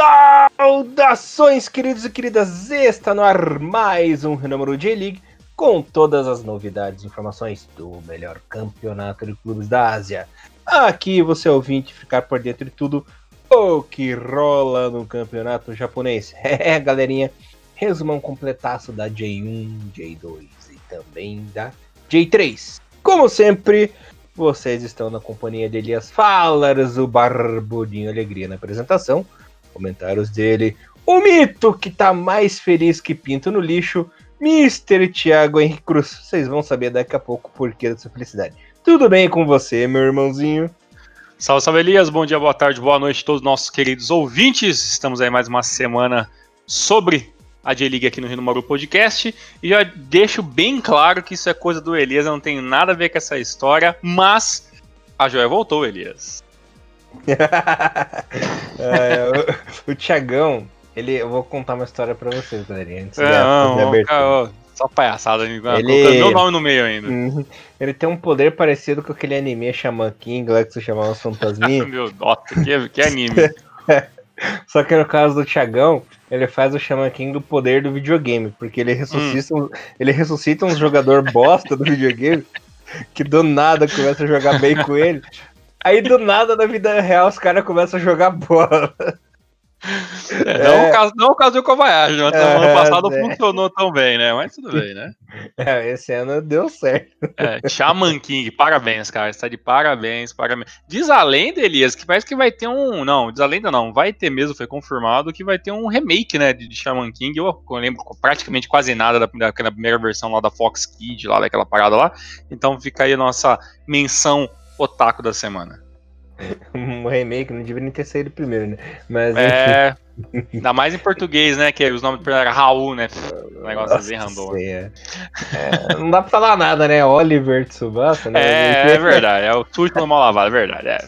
Saudações, queridos e queridas! Está no ar mais um Renúmero J-League com todas as novidades e informações do melhor campeonato de clubes da Ásia. Aqui você ouvinte ficar por dentro de tudo o que rola no campeonato japonês. É, galerinha, resumão completaço da J1, J2 e também da J3. Como sempre, vocês estão na companhia de Elias Falas, o Barbudinho Alegria na apresentação. Comentários dele. O mito que tá mais feliz que pinto no lixo, Mr. Thiago Henrique Cruz. Vocês vão saber daqui a pouco o porquê dessa felicidade. Tudo bem com você, meu irmãozinho? Salve, salve Elias, bom dia, boa tarde, boa noite a todos os nossos queridos ouvintes. Estamos aí mais uma semana sobre a J-League aqui no Rio Maru Podcast. E já deixo bem claro que isso é coisa do Elias, não tem nada a ver com essa história, mas a joia voltou, Elias. é, o, o Tiagão, ele, eu vou contar uma história pra vocês, galerinha. Antes é, não, não, cara, só palhaçada, ele... colocando meu nome no meio ainda. Uhum. Ele tem um poder parecido com aquele anime Shaman King, lá que se chamava os fantasminhas. meu Deus, que, que anime. Só que no caso do Tiagão, ele faz o Shaman King do poder do videogame, porque ele ressuscita, hum. um, ele ressuscita um jogador bosta do videogame que do nada começa a jogar bem com ele. Aí do nada na vida real os caras começam a jogar bola. É, não, é. o caso, não o caso do Kobayashi, né? É, ano passado é. funcionou tão bem, né? Mas tudo bem, né? É, esse ano deu certo. É, Shaman King, parabéns, cara. Está de parabéns, parabéns. Diz a lenda, Elias, que parece que vai ter um. Não, diz a lenda não, vai ter mesmo, foi confirmado que vai ter um remake, né? De, de Shaman King. Eu, eu lembro praticamente quase nada da, daquela primeira versão lá da Fox Kid, lá daquela parada lá. Então fica aí a nossa menção otaku da semana. um remake, não deveria nem ter saído primeiro, né? Mas, é, ainda mais em português, né? Que os nomes do era Raul, né? O negócio bem random. É. É, não dá pra falar nada, né? Oliver Tsubasa, né? É, é verdade, é o no mal lavado, é verdade. É.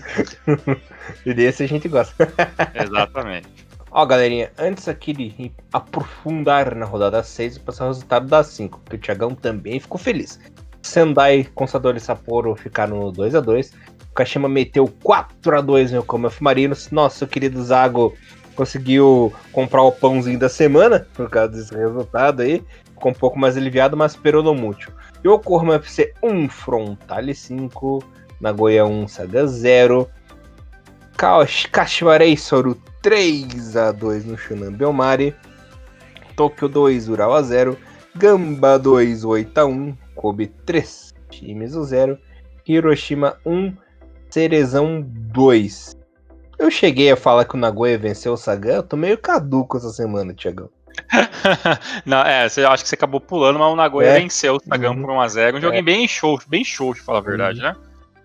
e desse a gente gosta. Exatamente. Ó, galerinha, antes aqui de aprofundar na rodada 6 e passar o resultado da 5, que o Thiagão também ficou feliz. Sendai Consador e Sapporo ficaram no 2 a 2 o Kashima meteu 4 a 2 no Yokohama Marinos. Nosso querido Zago conseguiu comprar o pãozinho da semana por causa desse resultado aí. Ficou um pouco mais aliviado, mas no mútil. Yokohama FC 1, Frontale 5, Nagoya 1, Saga 0. Kashiwarei Soru 3 a 2 no Shunan Belmari. Tokyo 2, Ural 0. Gamba 2, 8 a 1. Kobe 3, Shimizu 0. Hiroshima 1, Cerezão 2. Eu cheguei a falar que o Nagoya venceu o Sagan, eu tô meio caduco essa semana, Tiagão. Não, é, você acho que você acabou pulando, mas o Nagoya é. venceu o Sagan uhum. por 1x0. Um jogo é. bem show, bem show, de falar a verdade, uhum. né?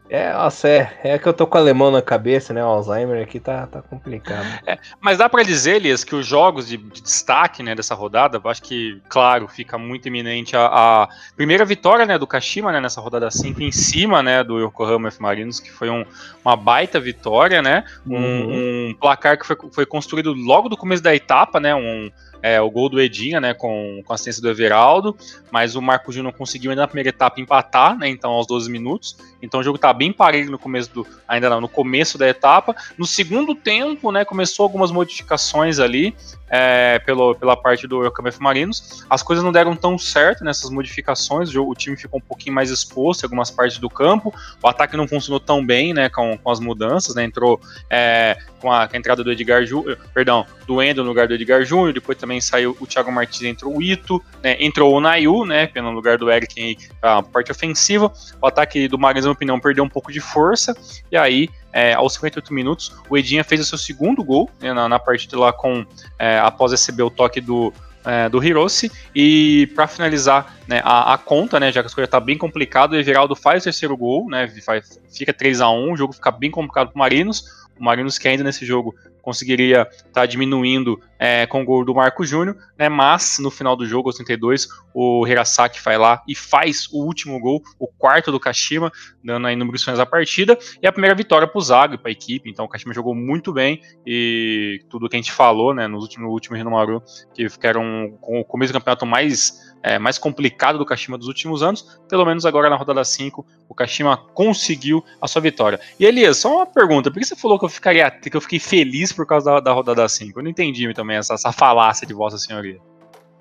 É, nossa, é, é que eu tô com alemão na cabeça, né? O Alzheimer aqui tá, tá complicado. É, mas dá para dizer, Elias, que os jogos de, de, destaque né, dessa rodada, acho que, claro, fica muito iminente a, a, primeira vitória né, do Kashima né, nessa rodada 5 em cima né, do Yokohama F Marinos, que foi um, uma baita vitória, né? Um, uhum. um placar que foi, foi construído logo do começo da etapa, né? Um, é, o gol do Edinha, né, com, com assistência do Everaldo, mas o Marco Júnior conseguiu ainda na primeira etapa empatar, né, então aos 12 minutos. Então o jogo tá bem parelho no começo do, ainda não, no começo da etapa. No segundo tempo, né, começou algumas modificações ali é, pelo, pela parte do Yokohama Marinos. As coisas não deram tão certo nessas modificações, o, o, time ficou um pouquinho mais exposto em algumas partes do campo, o ataque não funcionou tão bem, né, com, com as mudanças, né, entrou é, com, a, com, a, entrada do Edgar Júnior, perdão, do Endo no lugar do Edgar Júnior, depois também saiu o Thiago Martins, entrou o Ito, né, entrou o Nayu, né, no lugar do Eric, a parte ofensiva, o ataque do Marinos, na opinião, perdeu um pouco de força, e aí é, aos 58 minutos, o Edinha fez o seu segundo gol né, na, na, partida lá com é, após receber o toque do, é, do Hiroshi. E para finalizar né, a, a, conta, né, já que a coisa tá bem complicada, o Everaldo faz o terceiro gol, né, fica 3 a 1 o jogo fica bem complicado para Marinos. O Marinos que ainda nesse jogo conseguiria estar tá diminuindo é, com o gol do Marco Júnior, né? Mas no final do jogo, aos 32, o Hirasaki vai lá e faz o último gol, o quarto do Kashima, dando aí numerações à partida, e a primeira vitória para o Zago e para a equipe. Então o Kashima jogou muito bem e tudo que a gente falou, né, no último, no último Renomaru, que ficaram com o começo do campeonato mais é, mais complicado do Kashima dos últimos anos, pelo menos agora na rodada 5, o Kashima conseguiu a sua vitória. E Elias, só uma pergunta, por que você falou que eu ficaria que eu fiquei feliz por causa da, da rodada 5? Eu não entendi também essa, essa falácia de Vossa Senhoria.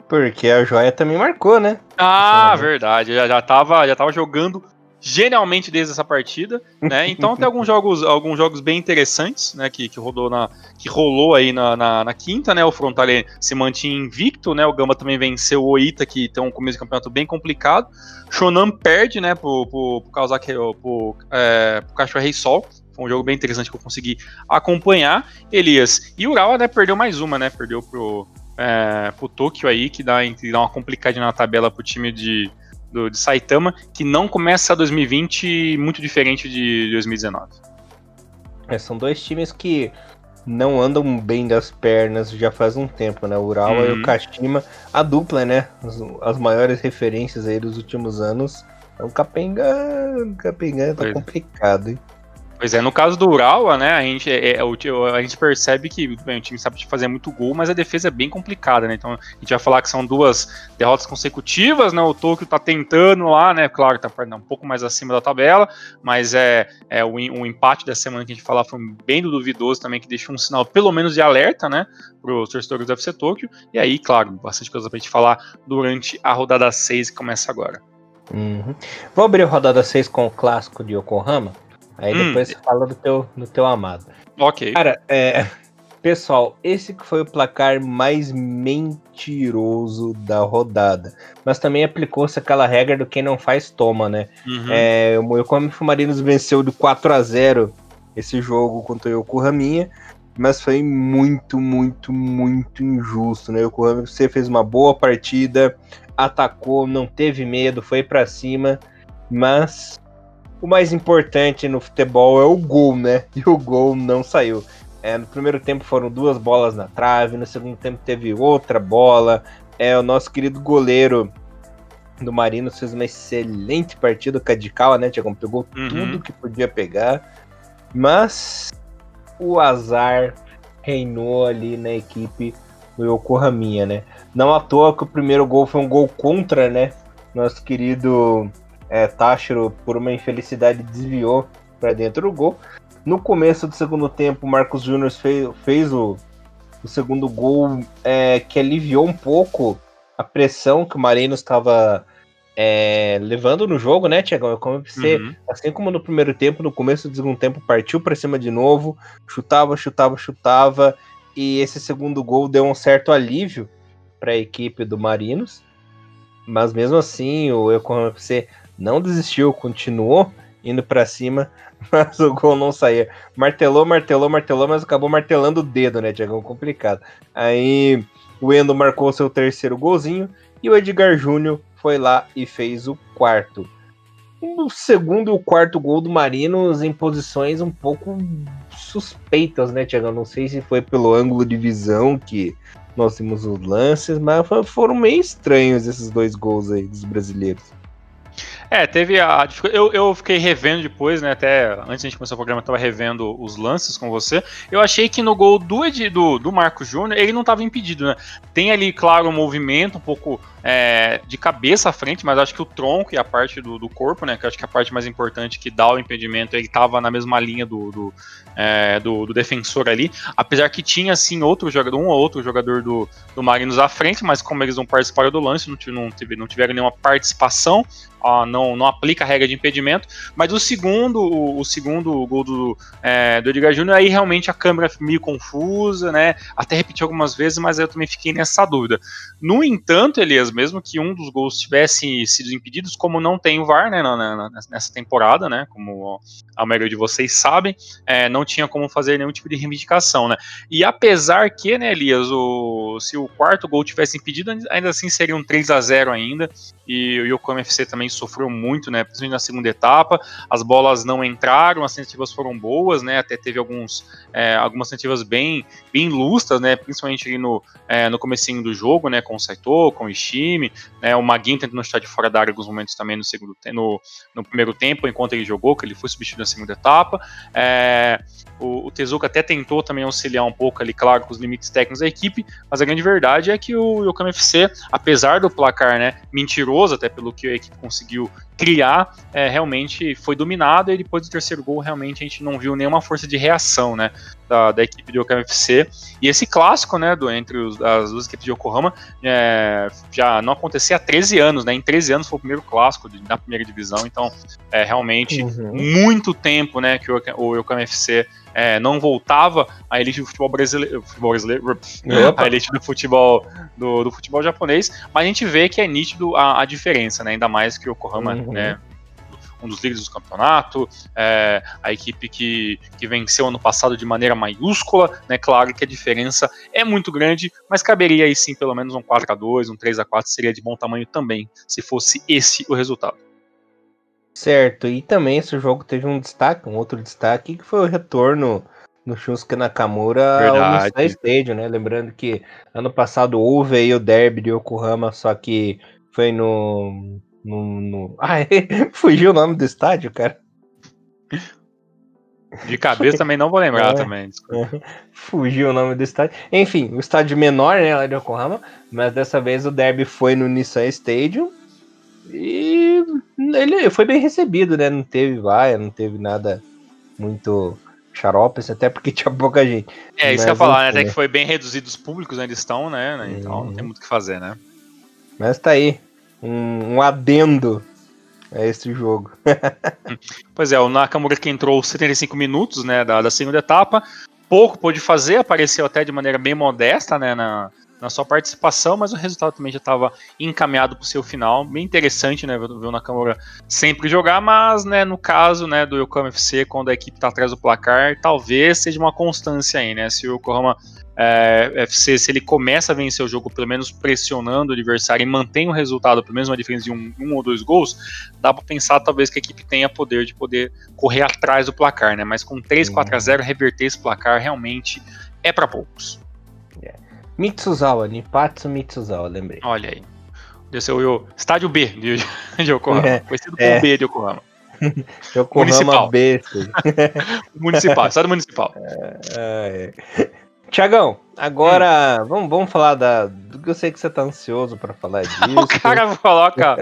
Porque a joia também marcou, né? Ah, verdade. Já, já, tava, já tava jogando genialmente desde essa partida, né? Então tem alguns jogos, alguns jogos bem interessantes, né? Que, que rodou na, que rolou aí na, na, na quinta, né? O Frontale se mantinha invicto, né? O Gamba também venceu o Oita, que tem um começo de campeonato bem complicado. Shonan perde, né? Por, por, por causar que por, é, por Cachorro Rei Sol. Foi um jogo bem interessante que eu consegui acompanhar. Elias. E o Urawa, né? Perdeu mais uma, né? Perdeu pro, é, pro Tokyo aí, que dá, que dá uma complicadinha na tabela pro time de do, de Saitama, que não começa 2020 muito diferente de 2019. É, são dois times que não andam bem das pernas já faz um tempo, né? O Urawa uhum. e o uhum. Kashima, a dupla, né? As, as, maiores referências aí dos últimos anos. É um Capenga, Capenga tá pois. complicado, hein? Pois é, no caso do Urawa, né, a gente, é, é, a gente percebe que bem, o time sabe fazer muito gol, mas a defesa é bem complicada, né? Então a gente vai falar que são duas derrotas consecutivas, né? O Tokyo tá tentando lá, né? Claro, tá um pouco mais acima da tabela, mas é, é o, o empate da semana que a gente falar foi bem duvidoso também, que deixou um sinal pelo menos de alerta, né? Para os torcedores do FC Tokyo. E aí, claro, bastante coisa pra gente falar durante a rodada 6 que começa agora. Uhum. Vou abrir a rodada 6 com o clássico de Yokohama. Aí hum. depois você fala do teu, do teu amado. Ok. Cara, é, pessoal, esse que foi o placar mais mentiroso da rodada. Mas também aplicou-se aquela regra do quem não faz, toma, né? Uhum. É, o Yokohama Fumarinos venceu de 4 a 0 esse jogo contra o Yokohama, mas foi muito, muito, muito injusto, né? O Yokohama você fez uma boa partida, atacou, não teve medo, foi para cima, mas o mais importante no futebol é o gol, né? E o gol não saiu. É, no primeiro tempo foram duas bolas na trave, no segundo tempo teve outra bola. É, o nosso querido goleiro do Marino fez uma excelente partida. O Cadical, né, Tiagão? Pegou uhum. tudo que podia pegar. Mas o azar reinou ali na equipe do Yokohaminha, né? Não à toa que o primeiro gol foi um gol contra, né? Nosso querido é, Táchiro, por uma infelicidade, desviou para dentro do gol. No começo do segundo tempo, o Marcos Júnior fez, fez o, o, segundo gol é, que aliviou um pouco a pressão que o Marinos estava é, levando no jogo, né, Tiagão? Como você, uhum. assim como no primeiro tempo, no começo do segundo tempo, partiu para cima de novo, chutava, chutava, chutava, e esse segundo gol deu um certo alívio para a equipe do Marinos. Mas mesmo assim, o Eucom FC não desistiu, continuou indo para cima, mas o gol não saía. Martelou, martelou, martelou, mas acabou martelando o dedo, né, Tiagão? Complicado. Aí o Endo marcou seu terceiro golzinho e o Edgar Júnior foi lá e fez o quarto. O segundo e o quarto gol do Marinos em posições um pouco suspeitas, né, Tiagão? Não sei se foi pelo ângulo de visão que nós temos os lances, mas foram meio estranhos esses dois gols aí dos brasileiros. É, teve a. Eu, eu fiquei revendo depois, né? Até antes a gente começar o programa, eu tava revendo os lances com você. Eu achei que no gol do, do, do Marco Júnior, ele não tava impedido, né? Tem ali, claro, um movimento um pouco é, de cabeça à frente, mas acho que o tronco e a parte do, do, corpo, né? Que acho que a parte mais importante que dá o impedimento, ele tava na mesma linha do, do, é, do, do defensor ali. Apesar que tinha, assim, outro jogador, um ou outro jogador do, do Marinos à frente, mas como eles não participaram do lance, não, não, não tiveram nenhuma participação, não, não aplica a regra de impedimento, mas o segundo, o, o segundo gol do, é, do Edgar Júnior, aí realmente a câmera meio confusa, né? Até repeti algumas vezes, mas eu também fiquei nessa dúvida. No entanto, Elias, mesmo que um dos gols tivesse sido impedidos, como não tem o VAR, né, na, na, nessa temporada, né, como a maioria de vocês sabem, é, não tinha como fazer nenhum tipo de reivindicação, né. E apesar que, né, Elias, o, se o quarto gol tivesse impedido, ainda assim seria um 3 a 0 ainda, e o Yokohama FC também sofreu muito, né, principalmente na segunda etapa, as bolas não entraram, as tentativas foram boas, né, até teve alguns, é, algumas tentativas bem, bem lustras, né, principalmente ali no, é, no comecinho do jogo, né, com o Saito, com o Ishimi, né, o Maguinho tentando estar de fora da área em alguns momentos também no, segundo, no, no primeiro tempo, enquanto ele jogou, que ele foi substituído na segunda etapa, é, o, o Tezuka até tentou também auxiliar um pouco ali, claro, com os limites técnicos da equipe, mas a grande verdade é que o Yokohama FC, apesar do placar, né, mentiroso, até pelo que a equipe conseguiu criar, é, realmente foi dominado e depois do terceiro gol, realmente a gente não viu nenhuma força de reação, né, da, da equipe do Yokohama FC. E esse clássico, né, do, entre os, as duas equipes de Yokohama, é, já não acontecia há 13 anos, né, em 13 anos foi o primeiro clássico de, da primeira divisão, então é realmente uhum. muito tempo, né, que o, o Yokohama FC é, não voltava à elite do futebol brasileiro, futebol brasileiro a elite do futebol do, do, futebol japonês, mas a gente vê que é nítido a, a diferença, né? Ainda mais que o Yokohama, uhum. né? Um dos líderes do campeonato, é, a equipe que, que venceu ano passado de maneira maiúscula, né? Claro que a diferença é muito grande, mas caberia aí sim pelo menos um 4 a 2 um 3 a 4 seria de bom tamanho também, se fosse esse o resultado. Certo, e também esse jogo teve um destaque, um outro destaque, que foi o retorno no Shunsuke Nakamura Verdade. ao Nissan Stadium, né? Lembrando que ano passado houve aí o derby de Yokohama, só que foi no... no, no... Ah, fugiu o nome do estádio, cara. De cabeça também não vou lembrar é, também. É. Fugiu o nome do estádio. Enfim, o estádio menor, né, lá de Yokohama, mas dessa vez o derby foi no Nissan Stadium e ele foi bem recebido, né? Não teve vaia, não teve nada muito xaropes, até porque tinha pouca gente. É, isso que eu ia falar, né? Até que foi bem reduzido os públicos onde estão, né? Então não tem muito o que fazer, né? Mas tá aí. Um, um adendo a esse jogo. pois é, o Nakamura que entrou 75 minutos, né, da, da segunda etapa, pouco pôde fazer, apareceu até de maneira bem modesta, né, na, na sua participação, mas o resultado também já estava encaminhado para o seu final. Bem interessante, né, ver o Nakamura sempre jogar, mas, né, no caso, né, do Yokohama FC, quando a equipe está atrás do placar, talvez seja uma constância aí, né, se o Yokohama é, FC, se ele começa a vencer o jogo, pelo menos pressionando o adversário e mantém o resultado, pelo menos uma diferença de um, um ou dois gols, dá para pensar talvez que a equipe tenha poder de poder correr atrás do placar, né, mas com 3, 4 a 0 reverter esse placar realmente é para poucos. Mitsuzawa, Nipatsu Mitsuzawa, lembrei. Olha aí. Desse o estádio B de, de Yokohama. É, Conhecido como é. B de Yokohama. Yokohama municipal. B. municipal, estado municipal. É, é. Tiagão, agora hum. vamos, vamos falar da, do que eu sei que você tá ansioso para falar disso. o cara coloca,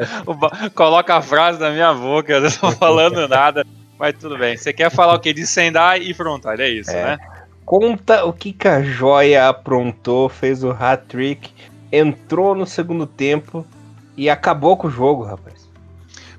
coloca a frase na minha boca, eu não tô falando nada, mas tudo bem. Você quer falar o que? De Sendai e Frontal, é isso, é. né? Conta o que, que a joia aprontou, fez o hat-trick, entrou no segundo tempo e acabou com o jogo, rapaz.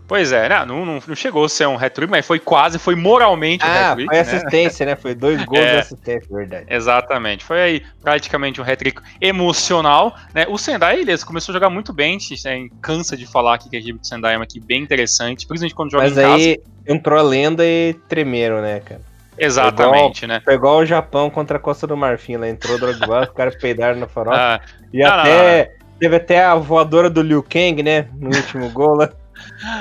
Pois é, não, não, não chegou a ser um hat-trick, mas foi quase, foi moralmente um ah, hat-trick. Foi né? assistência, né? né? Foi dois gols é, de assistência, verdade. Exatamente. Foi aí praticamente um hat-trick emocional. Né? O Sendai, ele começou a jogar muito bem, a gente cansa de falar aqui que a equipe do Sendai é uma equipe bem interessante, principalmente quando joga mas em casa. Mas aí entrou a lenda e tremeram, né, cara? Exatamente, foi igual, né? Foi igual o Japão contra a Costa do Marfim, lá entrou o Drogba, os caras peidaram na farofa. Ah, e não, até não, não. teve até a voadora do Liu Kang, né? No último gol lá.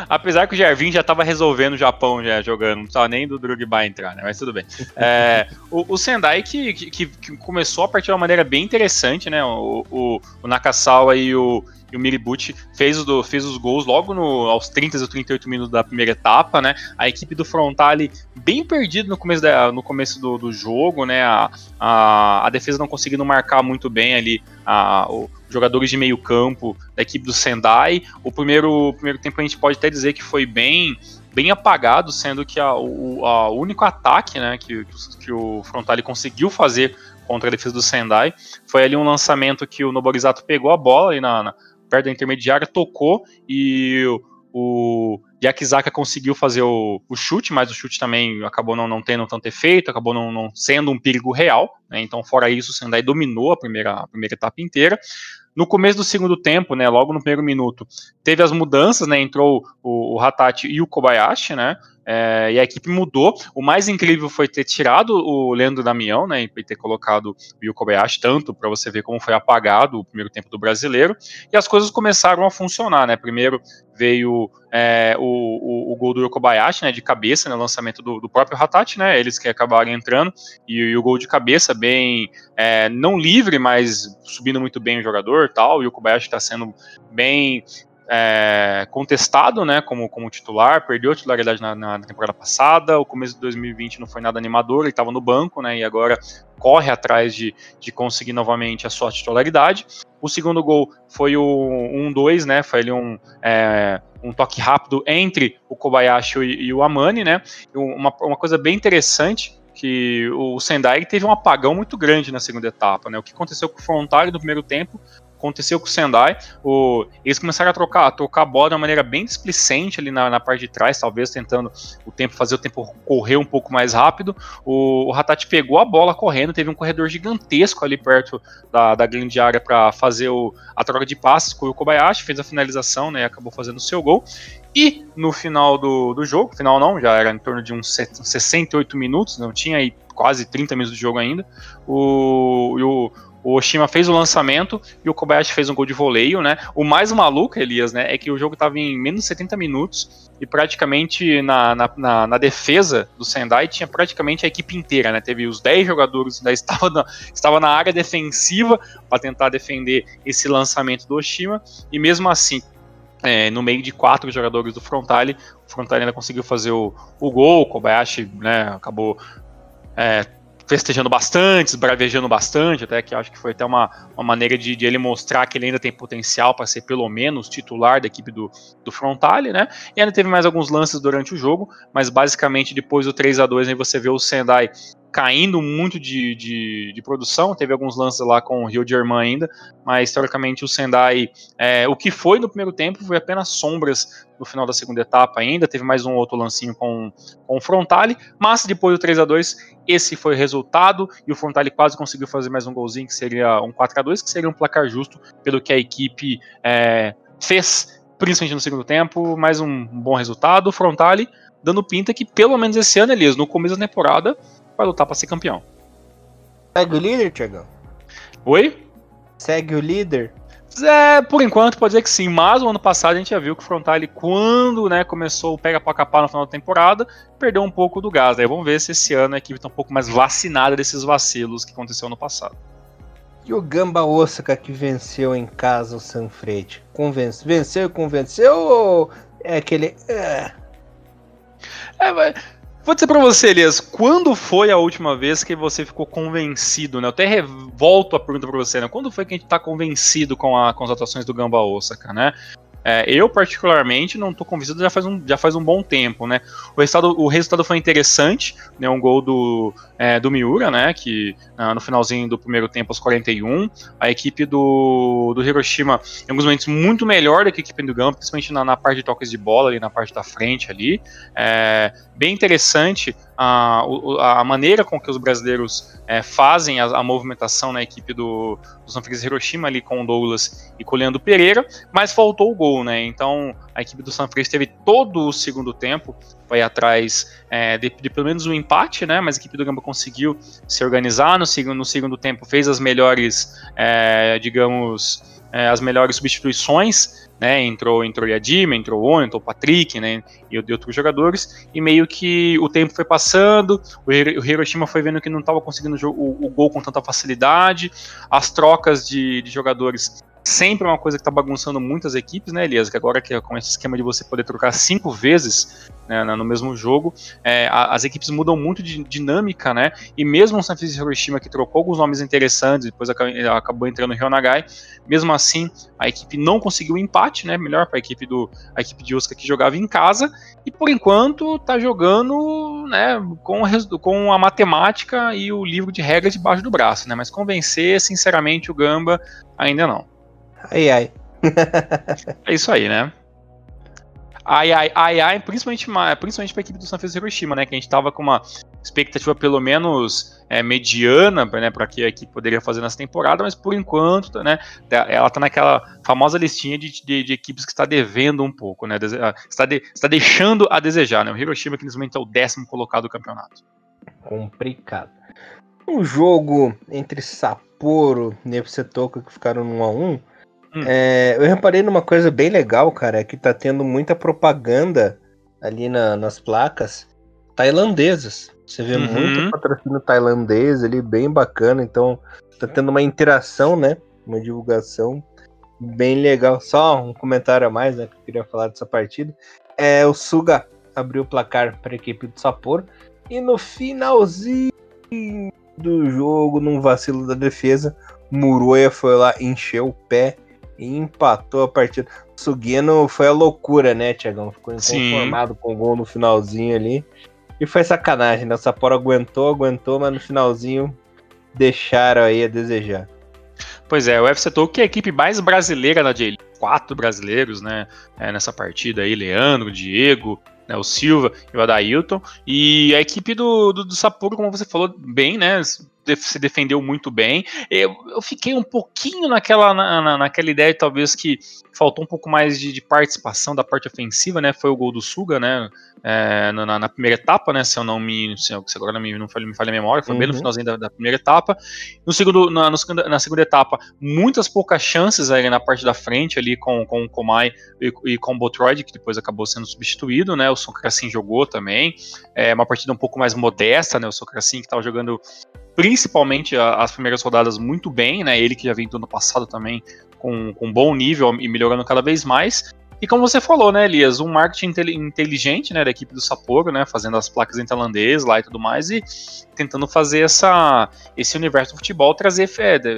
Apesar que o Jarvin já estava resolvendo o Japão já jogando, não precisava nem do Drogba entrar, né? Mas tudo bem. É, o, o, Sendai que, que, que, começou a partir de uma maneira bem interessante, né? O, o, o Nakasawa e o, e o Miribuchi fez, o, fez os gols logo no, aos 30 ou 38 minutos da primeira etapa, né? A equipe do Frontale bem perdida no começo, da, no começo do, do jogo, né? A, a, a, defesa não conseguindo marcar muito bem ali a, os jogadores de meio campo da equipe do Sendai. O primeiro, o primeiro tempo a gente pode até dizer que foi bem bem apagado, sendo que a, o a único ataque né, que, que o Frontale conseguiu fazer contra a defesa do Sendai foi ali um lançamento que o Noborizato pegou a bola ali na, na perto da intermediária, tocou e o Yakizaka conseguiu fazer o, o, chute, mas o chute também acabou não, não tendo tanto efeito, acabou não, não sendo um perigo real. Né? Então, fora isso, o Sendai dominou a primeira, a primeira etapa inteira. No começo do segundo tempo, né, logo no primeiro minuto, teve as mudanças, né, entrou o, o Hatati e o Kobayashi, né, é, e a equipe mudou. O mais incrível foi ter tirado o Leandro Damião, né, e ter colocado o Yu Kobayashi, tanto para você ver como foi apagado o primeiro tempo do brasileiro, e as coisas começaram a funcionar, né, primeiro veio é, o, o, o, gol do Yokobayashi, né, de cabeça, no né, lançamento do, do, próprio Hatati, né, eles que acabaram entrando, e, e o gol de cabeça bem, é, não livre, mas subindo muito bem o jogador, tal, e o Kobayashi está sendo bem é, contestado, né, como, como titular, perdeu a titularidade na, na, temporada passada, o começo de 2020 não foi nada animador, ele estava no banco, né, e agora corre atrás de, de conseguir novamente a sua titularidade. O segundo gol foi o 1-2, né, foi ali um, é, um toque rápido entre o Kobayashi e, e o Amani, né, uma, uma coisa bem interessante que o Sendai teve um apagão muito grande na segunda etapa, né? O que aconteceu com o Frontale no primeiro tempo aconteceu com o Sendai. O, eles começaram a trocar, a trocar a bola de uma maneira bem displicente ali na, na, parte de trás, talvez tentando o tempo fazer o tempo correr um pouco mais rápido. O, o pegou a bola correndo, teve um corredor gigantesco ali perto da, da grande área para fazer o, a troca de passes com o Kobayashi, fez a finalização, né, e acabou fazendo o seu gol. E no final do, do jogo, final não, já era em torno de uns 68 minutos, não tinha aí quase 30 minutos de jogo ainda. O, o, o Oshima fez o lançamento e o Kobayashi fez um gol de voleio, né? O mais maluco, Elias, né, é que o jogo estava em menos de 70 minutos e praticamente na, na, na, na, defesa do Sendai tinha praticamente a equipe inteira, né? Teve os 10 jogadores ainda estavam na, estava na área defensiva para tentar defender esse lançamento do Oshima e mesmo assim é, no meio de quatro jogadores do Frontale, o Frontale ainda conseguiu fazer o, o gol, o Kobayashi né, acabou é, festejando bastante, bravejando bastante, até que acho que foi até uma, uma maneira de, de ele mostrar que ele ainda tem potencial para ser pelo menos titular da equipe do, do Frontale, né? E ainda teve mais alguns lances durante o jogo, mas basicamente depois do 3 a 2 aí você vê o Sendai caindo muito de, de, de, produção. Teve alguns lances lá com o Rio de Germain ainda, mas historicamente o Sendai, é, o que foi no primeiro tempo foi apenas sombras no final da segunda etapa ainda. Teve mais um outro lancinho com, com o Frontale, mas depois do 3 a 2 esse foi o resultado e o Frontale quase conseguiu fazer mais um golzinho que seria um 4 a 2 que seria um placar justo pelo que a equipe é, fez, principalmente no segundo tempo. Mais um bom resultado. O Frontale dando pinta que pelo menos esse ano, Elias, no começo da temporada, vai lutar para ser campeão. Segue o líder, Tiagão? Oi? Segue o líder? É, por enquanto pode dizer que sim, mas o ano passado a gente já viu que o Frontale, quando né, começou o pega pra capar no final da temporada, perdeu um pouco do gás. Aí vamos ver se esse ano a equipe tá um pouco mais vacinada desses vacilos que aconteceu no passado. E o Gamba Osaka que venceu em casa o Sanfrede? Convence... Venceu e convenceu ou é aquele. É, é Vou dizer pra você, Elias, quando foi a última vez que você ficou convencido, né? Eu até volto a pergunta pra você, né? Quando foi que a gente tá convencido com, a, com as atuações do Gamba Osaka, né? É, eu, particularmente, não estou convencido já faz, um, já faz um bom tempo, né? O resultado, o resultado foi interessante, né? Um gol do, é, do Miura, né? Que ah, no finalzinho do primeiro tempo, aos 41. A equipe do, do Hiroshima, em alguns momentos, muito melhor do que a equipe do Gamba, principalmente na, na parte de toques de bola, ali na parte da frente ali. É, bem interessante a, a maneira com que os brasileiros é, fazem a, a, movimentação na equipe do, do Francisco Hiroshima ali com o Douglas e com o Leandro Pereira, mas faltou o gol, né? Então a equipe do Francisco teve todo o segundo tempo, vai atrás é, de, de, pelo menos um empate, né? Mas a equipe do Gamba conseguiu se organizar no segundo, no segundo tempo, fez as melhores, é, digamos, é, as melhores substituições né? Entrou, entrou Yadima, entrou o Ono, entrou o Patrick, né? E outros jogadores. E meio que o tempo foi passando, o, Hiroshima foi vendo que não estava conseguindo o, o, gol com tanta facilidade, as trocas de, de jogadores sempre é uma coisa que está bagunçando muitas equipes, né, Elias? Que agora que com esse esquema de você poder trocar cinco vezes né, no mesmo jogo, é, as equipes mudam muito de dinâmica, né? E mesmo o San Francisco Hiroshima, que trocou alguns nomes interessantes, depois acabou entrando o Ryonagai, mesmo assim a equipe não conseguiu empate, né? Melhor para a equipe do a equipe de Osaka que jogava em casa e por enquanto está jogando, né? Com, com a matemática e o livro de regras debaixo do braço, né? Mas convencer, sinceramente, o Gamba ainda não. Ai, ai. é isso aí, né? ai, ai, ai, ai, principalmente, principalmente pra equipe do San Francisco Hiroshima, né? Que a gente tava com uma expectativa pelo menos é, mediana, né? Pra que a equipe poderia fazer nessa temporada, mas por enquanto, né? Ela tá naquela famosa listinha de, de, de equipes que está devendo um pouco, né? Ah, está, de, está deixando a desejar, né? O Hiroshima, que nesse momento é o décimo colocado do campeonato. Complicado. Um jogo entre Sapporo e Nepsetoka que ficaram no 1 a 1 Hum. É, eu reparei numa coisa bem legal, cara, é que tá tendo muita propaganda ali na, nas placas tailandesas. Você vê uhum. muito patrocínio tailandês ali, bem bacana. Então, tá tendo uma interação, né? Uma divulgação bem legal. Só um comentário a mais, né? Que eu queria falar dessa partida. É, o Suga abriu o placar para a equipe do Sapporo. E no finalzinho do jogo, num vacilo da defesa, Muroya foi lá, encheu o pé e empatou a partida. Sugino foi a loucura, né, Tiagão? Ficou inconformado Sim. com o gol no finalzinho ali. E foi sacanagem, né? O Sapporo aguentou, aguentou, mas no finalzinho deixaram aí a desejar. Pois é, o FC Tokyo é a equipe mais brasileira na J-League. Quatro brasileiros, né? É, nessa partida aí, Leandro, Diego, né, o Silva e o Adailton. E a equipe do, do, do Sapporo, como você falou bem, né? Se defendeu muito bem. Eu, eu fiquei um pouquinho naquela, na, naquela ideia, talvez que faltou um pouco mais de, de, participação da parte ofensiva, né? Foi o gol do Suga, né? É, na, na, primeira etapa, né? Se eu não me. Se, agora não me, não falha, me falha a memória, foi uhum. bem no uhum. finalzinho da, da, primeira etapa. No segundo, na, no, na, segunda etapa, muitas poucas chances aí na parte da frente, ali com, com o Komai e, e com o Botroid, que depois acabou sendo substituído, né? O Sokrasin jogou também. É uma partida um pouco mais modesta, né? O Sokrasin que estava jogando principalmente as primeiras rodadas muito bem, né? Ele que já vem do ano passado também com, com bom nível e melhorando cada vez mais. E como você falou, né, Elias, um marketing inteligente, né, da equipe do Sapporo, né, fazendo as placas em tailandês lá e tudo mais, e tentando fazer essa, esse universo do futebol trazer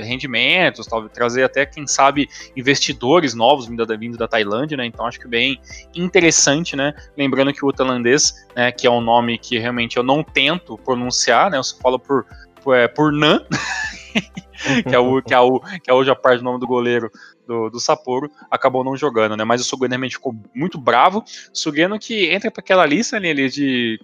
rendimentos, talvez trazer até, quem sabe, investidores novos vindo da, vindo da Tailândia, né, então acho que bem interessante, né, lembrando que o tailandês, né, que é um nome que realmente eu não tento pronunciar, né, eu só falo por, é, por Nan, que, é o, que, é o, que é hoje a parte do nome do goleiro do, do Sapporo, acabou não jogando, né? Mas o Sugeno realmente ficou muito bravo. Sugeno que entra para aquela lista ali de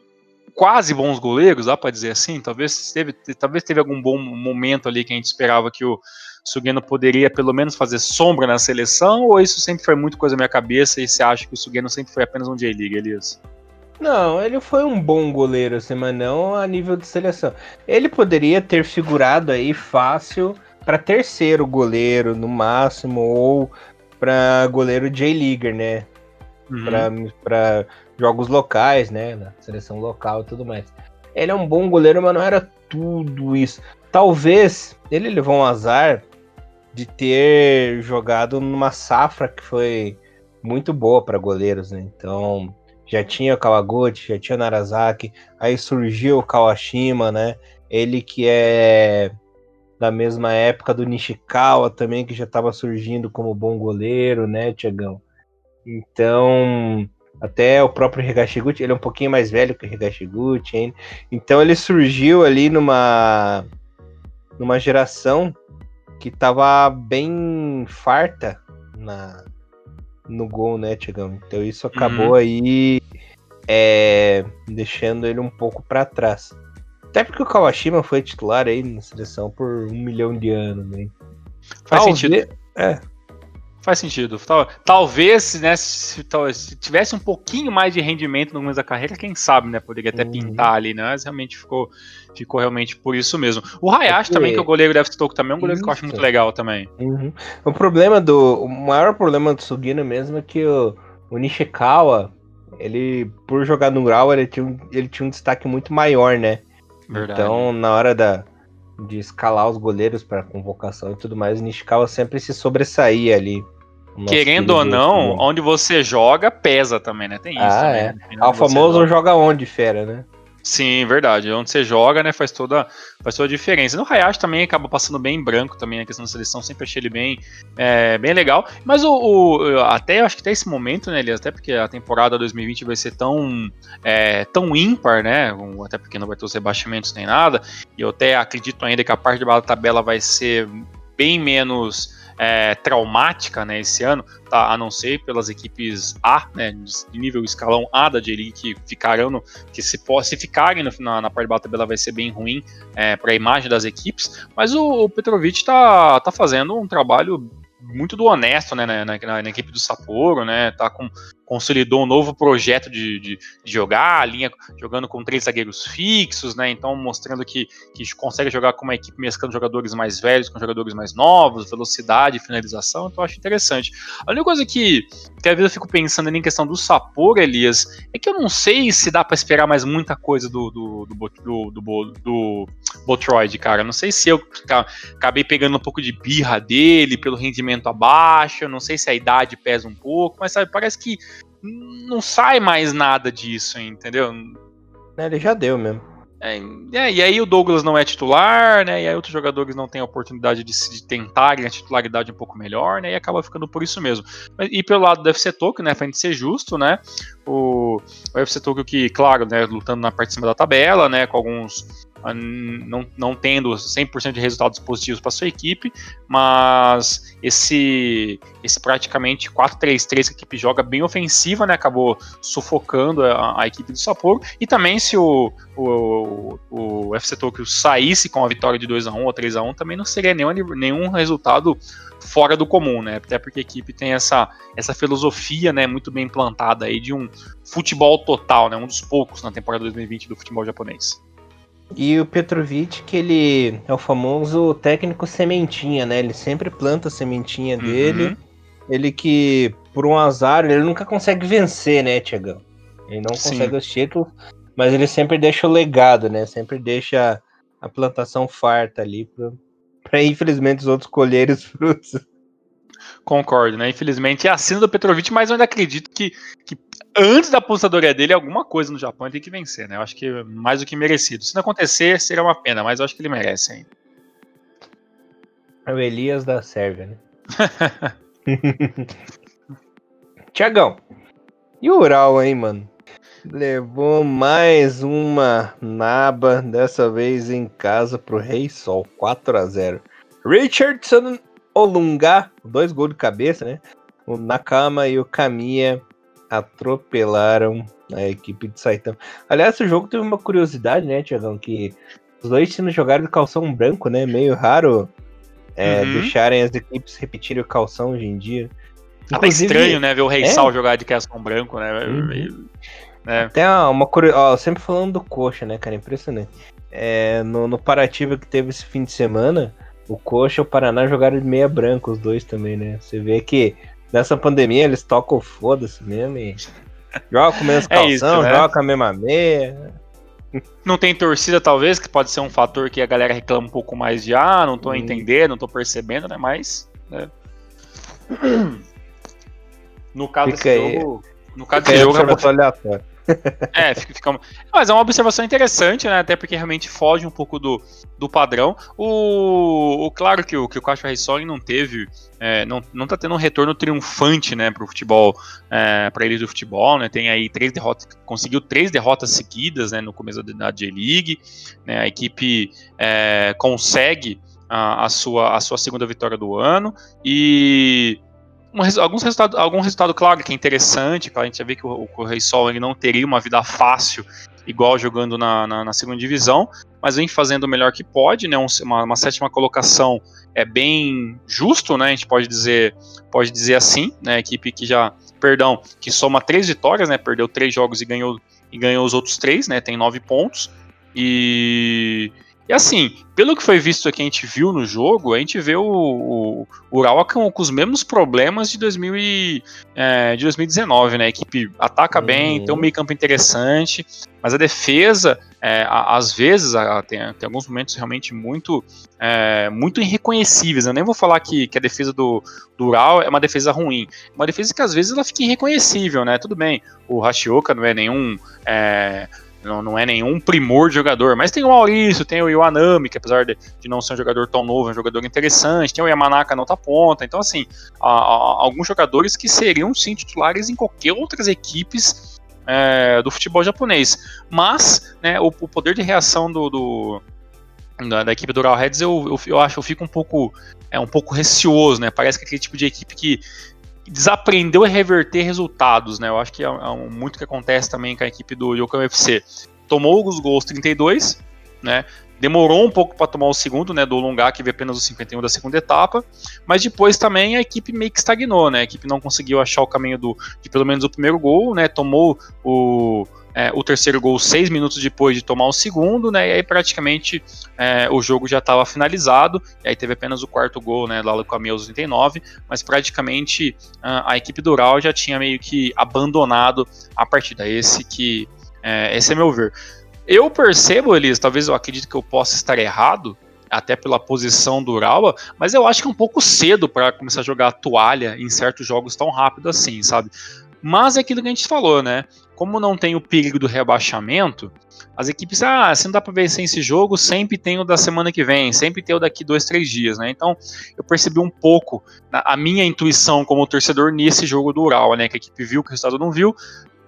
quase bons goleiros, dá para dizer assim. Talvez teve, talvez teve algum bom momento ali que a gente esperava que o Sugeno poderia pelo menos fazer sombra na seleção, ou isso sempre foi muito coisa na minha cabeça e você acha que o Sugeno sempre foi apenas um J-League, Elias? Não, ele foi um bom goleiro, assim, mas não a nível de seleção. Ele poderia ter figurado aí fácil para terceiro goleiro, no máximo, ou para goleiro J-Leaguer, né? Uhum. Para jogos locais, né? Na seleção local e tudo mais. Ele é um bom goleiro, mas não era tudo isso. Talvez ele levou um azar de ter jogado numa safra que foi muito boa para goleiros, né? Então, já tinha o Kawaguchi, já tinha o Narazaki, aí surgiu o Kawashima, né? Ele que é da mesma época do Nishikawa também, que já estava surgindo como bom goleiro, né, Tiagão? Então, até o próprio Higashiguchi, ele é um pouquinho mais velho que o Higashiguchi, hein? Então ele surgiu ali numa numa geração que estava bem farta na, no gol, né, Tiagão? Então isso acabou uhum. aí é, deixando ele um pouco para trás. Até porque o Kawashima foi titular aí na seleção por um milhão de anos, né? Faz Talvez, sentido. É. Faz sentido. Talvez, né, se, se, tivesse um pouquinho mais de rendimento no começo da carreira, quem sabe, né, poderia até uhum. pintar ali, né, mas realmente ficou, ficou realmente por isso mesmo. O Hayashi é também, que é o goleiro deve Toco também, é um goleiro isso. que eu acho muito legal também. Uhum. O problema do, o maior problema do Sugino mesmo é que o, o Nishikawa, ele, por jogar no Grau, ele tinha, ele tinha um destaque muito maior, né, Verdade. então na hora da de escalar os goleiros para convocação e tudo mais, o Nishikawa sempre se sobressaía ali. Querendo ou não, onde você joga pesa também, né? Tem isso. Ah, também, é. Né? o famoso joga onde, fera, né? Sim, verdade. Onde você joga, né, faz toda, faz toda a diferença. No Hayashi também acaba passando bem em branco também a questão da seleção, sempre achei ele bem, é, bem legal. Mas o, o, até acho que até esse momento, né, Elias, até porque a temporada 2020 vai ser tão, é, tão ímpar, né, até porque não vai ter os rebaixamentos nem nada, e eu até acredito ainda que a parte da tabela vai ser bem menos é, traumática né, esse ano, tá, a não ser pelas equipes A, né, de nível escalão A da J-League, que ficarão, no, que se, se ficarem no, na, na parte baixo tabela vai ser bem ruim é, para a imagem das equipes, mas o, o Petrovic está tá fazendo um trabalho muito do honesto né, na, na, na, equipe do Sapporo, né? Tá com, consolidou um novo projeto de, de, de, jogar, linha jogando com três zagueiros fixos, né? Então mostrando que, que consegue jogar com uma equipe mesclando jogadores mais velhos com jogadores mais novos, velocidade, finalização, então acho interessante. A única coisa que, que às vezes eu fico pensando em questão do Sapporo, Elias, é que eu não sei se dá para esperar mais muita coisa do, do, do, do, do, do Botroid, cara. Não sei se eu acabei pegando um pouco de birra dele pelo rendimento abaixo, não sei se a idade pesa um pouco, mas sabe, parece que não sai mais nada disso, entendeu? É, ele já deu mesmo. É, é, e aí o Douglas não é titular, né? E aí outros jogadores não têm a oportunidade de, tentarem a titularidade um pouco melhor, né? E acaba ficando por isso mesmo. E pelo lado do FC Tokyo, né? Pra gente ser justo, né? O, o FC Tokyo que, claro, né? Lutando na parte de cima da tabela, né? Com alguns não, não tendo 100% de resultados positivos para sua equipe, mas esse esse praticamente 4-3-3 que a equipe joga bem ofensiva, né, acabou sufocando a, a equipe do Sapporo, e também se o, o, o FC Tokyo saísse com a vitória de 2 a 1 ou 3 a 1 também não seria nenhum, nenhum resultado fora do comum, né? Até porque a equipe tem essa, essa filosofia, né, muito bem implantada aí de um futebol total, né, um dos poucos na temporada 2020 do futebol japonês. E o Petrovic, que ele é o famoso técnico sementinha, né? Ele sempre planta a sementinha uhum. dele. Ele que, por um azar, ele nunca consegue vencer, né, Tiagão? Ele não Sim. consegue os títulos, mas ele sempre deixa o legado, né? Sempre deixa a plantação farta ali para infelizmente os outros colherem os frutos. Concordo, né? Infelizmente é a cena do Petrovic, mas eu ainda acredito que, que antes da aposentadoria dele, alguma coisa no Japão ele tem que vencer, né? Eu acho que é mais do que merecido. Se não acontecer, seria uma pena, mas eu acho que ele merece ainda. É o Elias da Sérvia, né? Tiagão, e o Ural, hein, mano? Levou mais uma naba, dessa vez em casa pro Rei Sol, 4 a 0 Richardson Olunga, dois gols de cabeça, né? O Nakama e o Kamiya atropelaram a equipe de Saitama. Aliás, o jogo teve uma curiosidade, né, Tiagão? Que os dois times jogaram de calção branco, né? Meio raro é, uhum. deixarem as equipes repetirem o calção hoje em dia. Até estranho, né? Ver o Rei é? Sal jogar de calção branco, né? Uhum. É. Até uma curiosidade. Sempre falando do Coxa, né, cara? Impressionante. É, no, no Paratiba que teve esse fim de semana, o Coxa e o Paraná jogaram de meia branca, os dois também, né? Você vê que nessa pandemia eles tocam foda-se mesmo e joga com menos calção, é isso, né? joga com a mesma meia. Não tem torcida, talvez, que pode ser um fator que a galera reclama um pouco mais de ah, não tô hum. entendendo, não tô percebendo, né? Mas. Né? No caso Fica desse aí. jogo. No caso desse jogo. É aleatório. É, fica, fica, mas é uma observação interessante, né? Até porque realmente foge um pouco do, do padrão. O, o claro que o que o Risoli não teve, é, não, não tá tendo um retorno triunfante, né, pro futebol, é, para eles do futebol, né? Tem aí três derrotas, conseguiu três derrotas seguidas, né, no começo da, da J-League, né? A equipe é, consegue a, a, sua a sua segunda vitória do ano e um, alguns resultado, algum resultado, claro, que é interessante, a gente vê que o, o Rei Sol ele não teria uma vida fácil igual jogando na, na, na, segunda divisão, mas vem fazendo o melhor que pode, né? Uma, uma, sétima colocação é bem justo, né? A gente pode dizer, pode dizer assim, né? Equipe que já, perdão, que soma três vitórias, né? Perdeu três jogos e ganhou e ganhou os outros três, né? Tem nove pontos e e assim, pelo que foi visto aqui, a gente viu no jogo, a gente vê o, o, o com, com, os mesmos problemas de, 2000 e, é, de 2019, né? A equipe ataca uhum. bem, tem um meio campo interessante, mas a defesa, é, às vezes, tem, tem, alguns momentos realmente muito, é, muito irreconhecíveis. Eu nem vou falar que, que a defesa do, do Ural é uma defesa ruim, uma defesa que às vezes ela fica irreconhecível, né? Tudo bem, o Hashioka não é nenhum é, não, não é nenhum primor de jogador, mas tem o Maurício, tem o Iwanami, que apesar de, de não ser um jogador tão novo, é um jogador interessante, tem o Yamanaka na outra ponta, então assim, há, há alguns jogadores que seriam sim titulares em qualquer outras equipes é, do futebol japonês, mas né, o, o, poder de reação do, do da, da equipe do Ural Reds, eu, eu, eu, acho, eu fico um pouco, é, um pouco receoso, né? Parece que é aquele tipo de equipe que desaprendeu a reverter resultados, né? Eu acho que é, é muito que acontece também com a equipe do Yokohama FC. Tomou os gols 32, né? Demorou um pouco para tomar o segundo, né? Do Lunga, que veio apenas o 51 da segunda etapa. Mas depois também a equipe meio que estagnou, né? A equipe não conseguiu achar o caminho do, de pelo menos o primeiro gol, né? Tomou o, é, o terceiro gol seis minutos depois de tomar o segundo, né? E aí praticamente é, o jogo já estava finalizado. E aí teve apenas o quarto gol, né? Lá com a aos 39, mas praticamente a, a equipe do Ural já tinha meio que abandonado a partida. Esse que é, esse é meu ver. Eu percebo, Elias, talvez eu acredito que eu possa estar errado, até pela posição do Urawa, mas eu acho que é um pouco cedo para começar a jogar toalha em certos jogos tão rápido assim, sabe? Mas é aquilo que a gente falou, né? Como não tem o perigo do rebaixamento, as equipes, ah, se não dá para vencer esse jogo, sempre tem o da semana que vem, sempre tem o daqui dois, três dias, né? Então, eu percebi um pouco a minha intuição como torcedor nesse jogo do Ural, né? Que a equipe viu que o resultado não viu,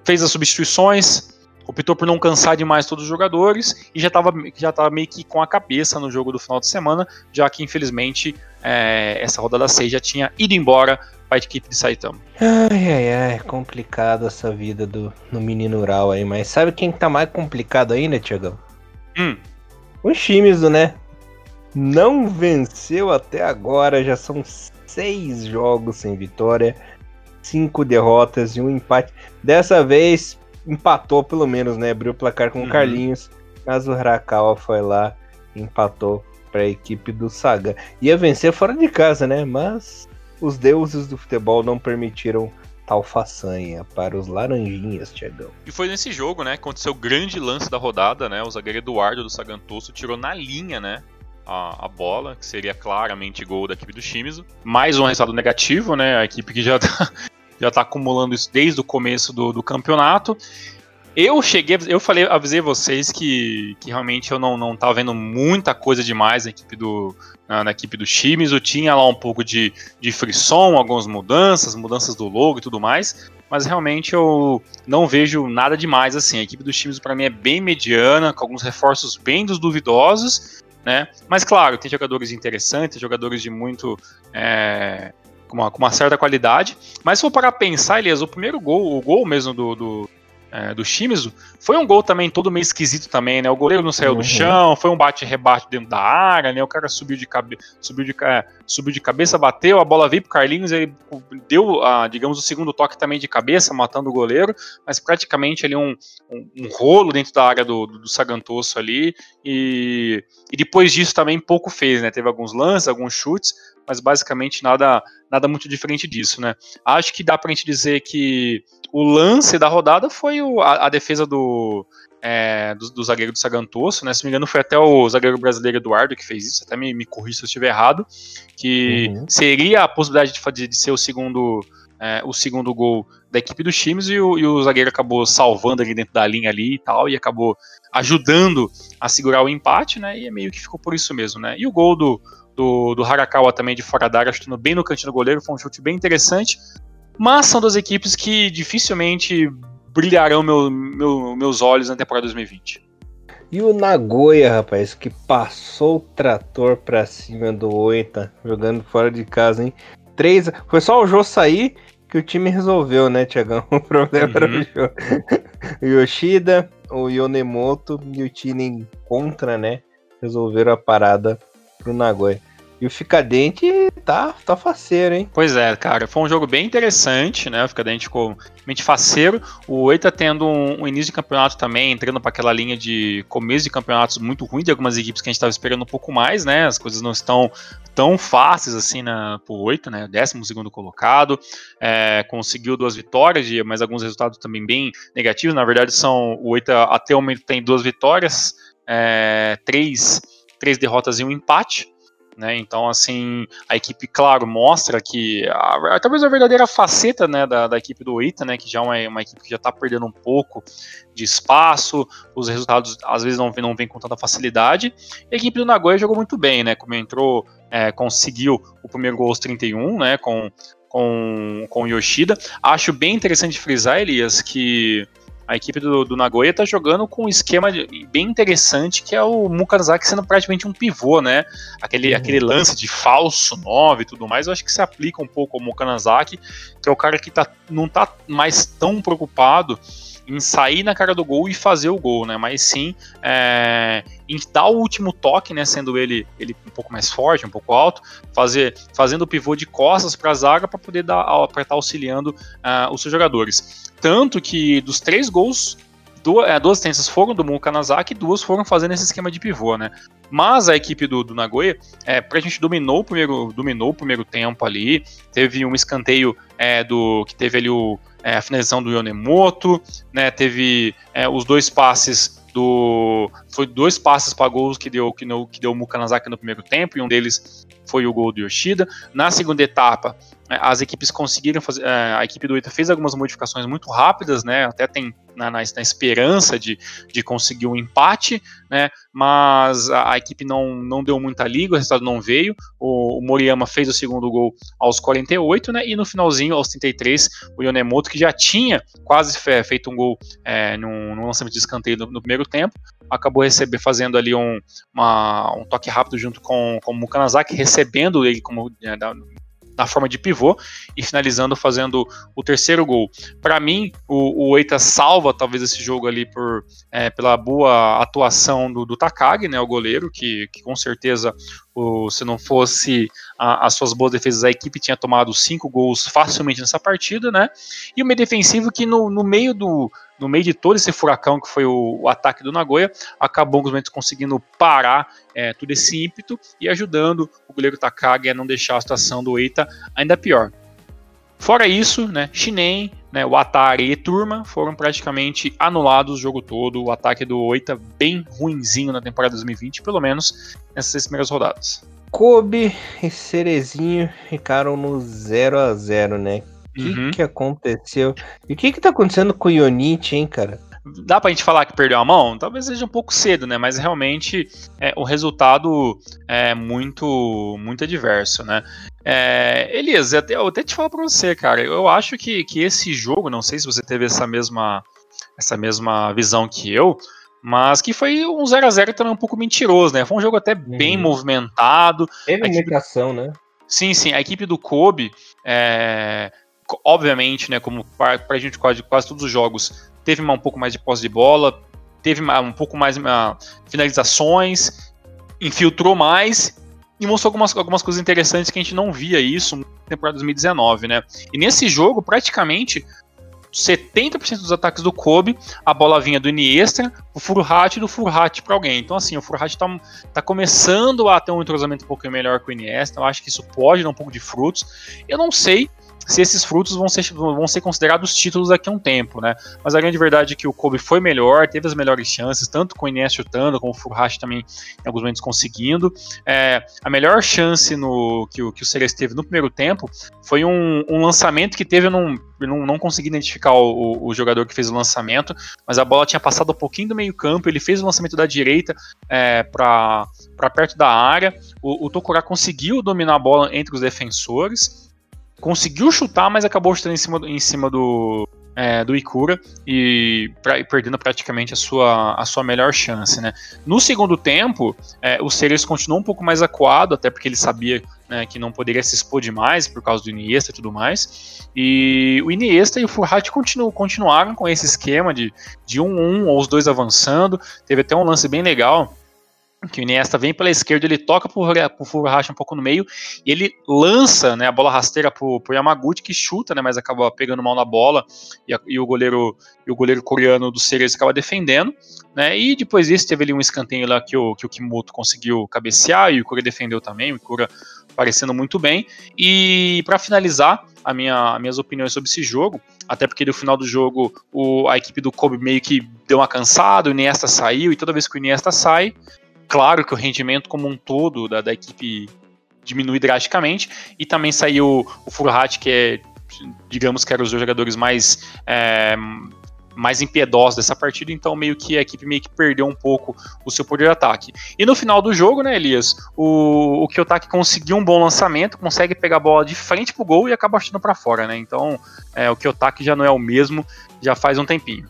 fez as substituições, optou por não cansar demais todos os jogadores e já estava já tava meio que com a cabeça no jogo do final de semana, já que infelizmente é, essa rodada 6 já tinha ido embora a equipe de Saitama. Ai, ai, ai, complicado essa vida do no menino rural aí, mas sabe quem tá mais complicado ainda, Tiagão? Hum. O Shimizu, né? Não venceu até agora, já são seis jogos sem vitória, cinco derrotas e um empate. Dessa vez empatou pelo menos, né? Abriu o placar com o uhum. Carlinhos, mas o Harakawa foi lá empatou para a equipe do Saga. Ia vencer fora de casa, né? Mas os deuses do futebol não permitiram tal façanha para os laranjinhas, Tiagão. E foi nesse jogo, né, que aconteceu o grande lance da rodada, né? O zagueiro Eduardo do Sagantoso tirou na linha, né? A, a, bola, que seria claramente gol da equipe do Shimizu. Mais um resultado negativo, né? A equipe que já tá, já está acumulando isso desde o começo do, do campeonato. Eu cheguei, eu falei, avisei vocês que, que realmente eu não, não tava vendo muita coisa demais na equipe do, na, na equipe do Chimes. Eu tinha lá um pouco de, de frisson, algumas mudanças, mudanças do logo e tudo mais. Mas realmente eu não vejo nada demais assim. A equipe do Chimes para mim é bem mediana, com alguns reforços bem dos duvidosos, né? Mas claro, tem jogadores interessantes, jogadores de muito é, com uma, com uma certa qualidade. Mas se for para pensar, Elias, o primeiro gol, o gol mesmo do, do, é, do Shimizu, foi um gol também todo meio esquisito também, né? O goleiro não saiu uhum. do chão, foi um bate-rebate dentro da área, né? O cara subiu de, cabe subiu, de, é, subiu de cabeça, bateu, a bola veio pro Carlinhos, ele deu, ah, digamos, o segundo toque também de cabeça, matando o goleiro, mas praticamente ali um, um, um rolo dentro da área do, do, do Sagantoso ali, e, e depois disso também pouco fez, né? Teve alguns lances, alguns chutes, mas basicamente nada, nada muito diferente disso, né? Acho que dá pra gente dizer que o lance da rodada foi o, a, a, defesa do, é, do, do, zagueiro do Sagantoso, né? Se não me engano, foi até o zagueiro brasileiro Eduardo que fez isso, até me, me corri se eu estiver errado, que uhum. seria a possibilidade de, de ser o segundo. É, o segundo gol da equipe dos times e o, e o, zagueiro acabou salvando ali dentro da linha ali e tal, e acabou ajudando a segurar o empate, né? E é meio que ficou por isso mesmo, né? E o gol do, do, do Harakawa também de fora da área, chutando bem no cantinho do goleiro, foi um chute bem interessante. Mas são duas equipes que dificilmente brilharão meu, meu, meus olhos na temporada 2020. E o Nagoya, rapaz, que passou o trator pra cima do Oita, jogando fora de casa, hein? Três, foi só o Jô sair que o time resolveu, né, Tiagão? O problema uhum. era o uhum. Jô. o Yoshida, o Yonemoto e o Tinen contra, né? Resolveram a parada pro Nagoya. E o Ficadente tá, tá faceiro, hein? Pois é, cara. Foi um jogo bem interessante, né? O Ficadente ficou mente faceiro. O Oi tá tendo um, um, início de campeonato também, entrando para aquela linha de começo de campeonatos muito ruim de algumas equipes que a gente estava esperando um pouco mais, né? As coisas não estão tão fáceis assim na, pro Oita, né? Décimo segundo colocado. É, conseguiu duas vitórias, mas alguns resultados também bem negativos. Na verdade, são o Oita até o momento tem duas vitórias, é, três três derrotas e um empate. Né? Então, assim, a equipe, claro, mostra que a, talvez a verdadeira faceta né, da, da equipe do Ita, né, que já é uma, uma equipe que já está perdendo um pouco de espaço, os resultados às vezes não, não vêm com tanta facilidade. A equipe do Nagoya jogou muito bem, né? Como entrou, é, conseguiu o primeiro gol aos 31, né? Com, com, com o Yoshida. Acho bem interessante frisar, Elias, que a equipe do, do Nagoya está jogando com um esquema bem interessante, que é o Mukanzaki sendo praticamente um pivô, né? Aquele, uhum. aquele lance de falso 9 e tudo mais, eu acho que se aplica um pouco ao Mukanazaki, que é o cara que tá, não está mais tão preocupado em sair na cara do gol e fazer o gol, né? Mas sim é, em dar o último toque, né? Sendo ele, ele um pouco mais forte, um pouco alto, fazer, fazendo o pivô de costas para a zaga para poder dar para estar tá auxiliando uh, os seus jogadores. Tanto que dos três gols duas, é, duas foram do Mukanazaki e duas foram fazendo esse esquema de pivô, né? Mas a equipe do, do Nagoya, é, pra gente dominou o primeiro, dominou o primeiro tempo ali, teve um escanteio é, do que teve ali o, é, a finalização do Yonemoto, né? Teve é, os dois passes do. Foi dois passes para gols que deu, que, no, que deu o Mukanazaki no primeiro tempo, e um deles foi o gol do Yoshida. Na segunda etapa, as equipes conseguiram fazer. É, a equipe do Ita fez algumas modificações muito rápidas, né? Até tem na, na, na esperança de, de conseguir um empate, né? Mas a, a, equipe não, não deu muita liga, o resultado não veio. O, o, Moriyama fez o segundo gol aos 48, né? E no finalzinho, aos 33, o Yonemoto, que já tinha quase feito um gol é, no, no lançamento de escanteio no, no primeiro tempo, acabou receber, fazendo ali um, uma, um toque rápido junto com, com o Mukanazaki, recebendo ele como é, na forma de pivô e finalizando fazendo o terceiro gol. Para mim, o, o Eita salva talvez esse jogo ali por, é, pela boa atuação do, do Takagi, né, o goleiro, que, que com certeza o, se não fosse a, as suas boas defesas, a equipe tinha tomado cinco gols facilmente nessa partida, né? E o meio defensivo que no, no meio do no meio de todo esse furacão que foi o, o ataque do Nagoya, acabou conseguindo parar é, esse ímpeto e ajudando o goleiro Takagi a não deixar a situação do Eita ainda pior. Fora isso, né, Shinen, né, o Atari e Turma foram praticamente anulados o jogo todo. O ataque do Oita bem ruinzinho na temporada 2020, pelo menos nessas primeiras rodadas. Kobe e Cerezinho ficaram no 0 a 0 né? O que, uhum. que aconteceu? E o que que tá acontecendo com o Ionite, hein, cara? Dá pra gente falar que perdeu a mão? Talvez seja um pouco cedo, né? Mas realmente é, o resultado é muito, muito adverso, né? É, Elias, eu até, eu até te falo pra você, cara. Eu acho que, que esse jogo, não sei se você teve essa mesma, essa mesma visão que eu, mas que foi um 0 a 0 também um pouco mentiroso, né? Foi um jogo até uhum. bem movimentado. Teve comunicação, né? Sim, sim. A equipe do Kobe, é, obviamente, né, como para a gente quase, quase todos os jogos, teve uma, um pouco mais de posse de bola, teve uma, um pouco mais uma, finalizações, infiltrou mais e mostrou algumas, algumas coisas interessantes que a gente não via isso na temporada 2019, né? E nesse jogo, praticamente 70% dos ataques do Kobe, a bola vinha do Iniesta, o Furhat e do Furhat para alguém. Então, assim, o Furhat tá, tá começando a ter um entrosamento um pouco melhor com o Iniesta. Eu acho que isso pode dar um pouco de frutos. Eu não sei se esses frutos vão ser, vão ser considerados títulos daqui a um tempo, né? Mas a grande verdade é que o Kobe foi melhor, teve as melhores chances, tanto com o Inés chutando, como o Furuhashi também em alguns momentos conseguindo. É, a melhor chance no, que, o, que o Ceres teve no primeiro tempo foi um, um lançamento que teve, eu não, não, consegui identificar o, o, jogador que fez o lançamento, mas a bola tinha passado um pouquinho do meio campo, ele fez o lançamento da direita é, para perto da área, o, o conseguiu dominar a bola entre os defensores, conseguiu chutar, mas acabou chutando em cima, em cima do, é, do Ikura e, pra, e, perdendo praticamente a sua, a sua melhor chance. Né? No segundo tempo, é, o Ceres continuou um pouco mais acuado, até porque ele sabia né, que não poderia se expor demais por causa do Iniesta e tudo mais. E o Iniesta e o Furhat continu, continuaram com esse esquema de, de 1-1 um, um, ou os dois avançando. Teve até um lance bem legal que o Iniesta vem pela esquerda, ele toca pro, pro Furuhashi um pouco no meio, e ele lança né, a bola rasteira pro, pro Yamaguchi, que chuta, né, mas acaba pegando mal na bola, e, a, e o goleiro e o goleiro coreano do Ceres acaba defendendo, né, e depois disso teve ali um escanteio lá que o, que o Kimoto conseguiu cabecear, e o Kura defendeu também, o Kura parecendo muito bem, e para finalizar, a minha, minhas opiniões sobre esse jogo, até porque no final do jogo o, a equipe do Kobe meio que deu uma cansada, o Iniesta saiu, e toda vez que o Iniesta sai, Claro que o rendimento como um todo da, da equipe diminui drasticamente, e também saiu o Furhat, que é, digamos que era os jogadores mais. É, mais impiedosos dessa partida, então meio que a equipe meio que perdeu um pouco o seu poder de ataque. E no final do jogo, né, Elias, o, o Kiyotaki conseguiu um bom lançamento, consegue pegar a bola de frente pro gol e acaba chutando para fora, né? Então, é, o Kiyotaki já não é o mesmo, já faz um tempinho.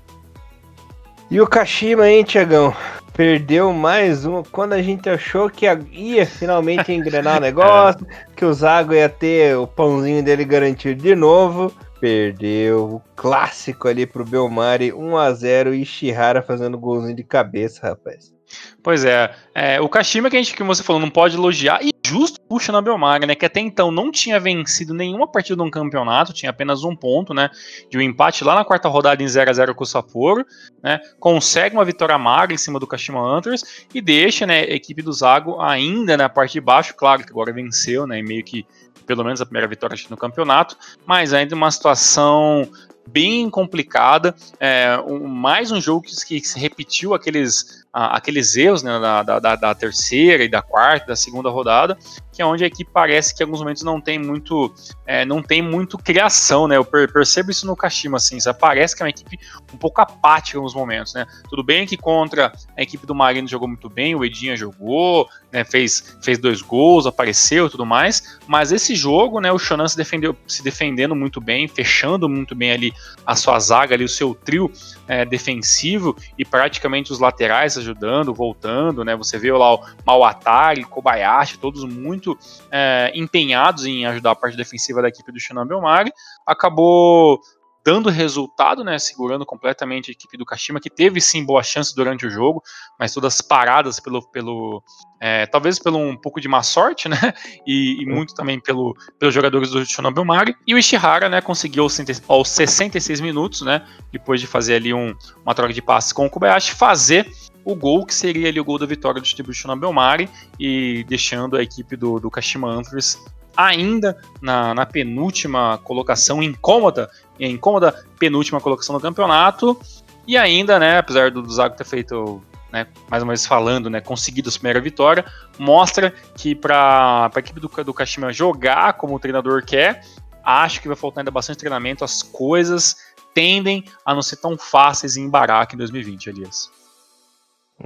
E o Kashima, hein, Tiagão? Perdeu mais um. Quando a gente achou que ia finalmente engrenar o negócio, que o Zago ia ter o pãozinho dele garantido de novo, perdeu o clássico ali pro Belmari, 1 a 0 e Shihara fazendo golzinho de cabeça, rapaz. Pois é, é, o Kashima que a gente que você falou não pode elogiar e justo puxa na Belmar, né, que até então não tinha vencido nenhuma partida um campeonato, tinha apenas um ponto, né, de um empate lá na quarta rodada em 0 a 0 com o Sapporo, né, consegue uma vitória magra em cima do Kashima Hunters e deixa, né, a equipe do Zago ainda na parte de baixo, claro que agora venceu, né, e meio que pelo menos a primeira vitória no campeonato, mas ainda uma situação bem complicada, é, um, mais um jogo que, que se repetiu aqueles aqueles erros né, da, da, da, terceira e da quarta, da segunda rodada, que é onde a equipe parece que em alguns momentos não tem muito, é, não tem muito criação, né? Eu percebo isso no Kashima, assim, parece que é uma equipe um pouco apática em alguns momentos, né? Tudo bem que contra a equipe do Marino jogou muito bem, o Edinha jogou, né? Fez, fez dois gols, apareceu e tudo mais, mas esse jogo, né? O Shonan se, defendeu, se defendendo muito bem, fechando muito bem ali a sua zaga, ali o seu trio é, defensivo e praticamente os laterais ajudando, voltando, né? Você vê lá o Mawatari, Kobayashi, todos muito é, empenhados em ajudar a parte defensiva da equipe do Shannon Belmari. Acabou dando resultado, né, segurando completamente a equipe do Kashima, que teve sim boa chance durante o jogo, mas todas paradas pelo, pelo é, talvez pelo um pouco de má sorte, né, e, e muito também pelo, pelos jogadores do Shonobu Mari, e o Ishihara, né, conseguiu aos 66 minutos, né, depois de fazer ali um, uma troca de passes com o Kobayashi, fazer o gol que seria ali o gol da vitória do time do Shonobu Mari, e deixando a equipe do, do Kashima Antlers ainda na, na penúltima colocação, incômoda, incômoda penúltima colocação no campeonato. E ainda, né, apesar do Zago ter feito, né, mais uma vez falando, né, conseguido a primeira vitória, mostra que para a equipe do, do Kashima jogar como o treinador quer, acho que vai faltar ainda bastante treinamento, as coisas tendem a não ser tão fáceis em Barak em 2020, Elias.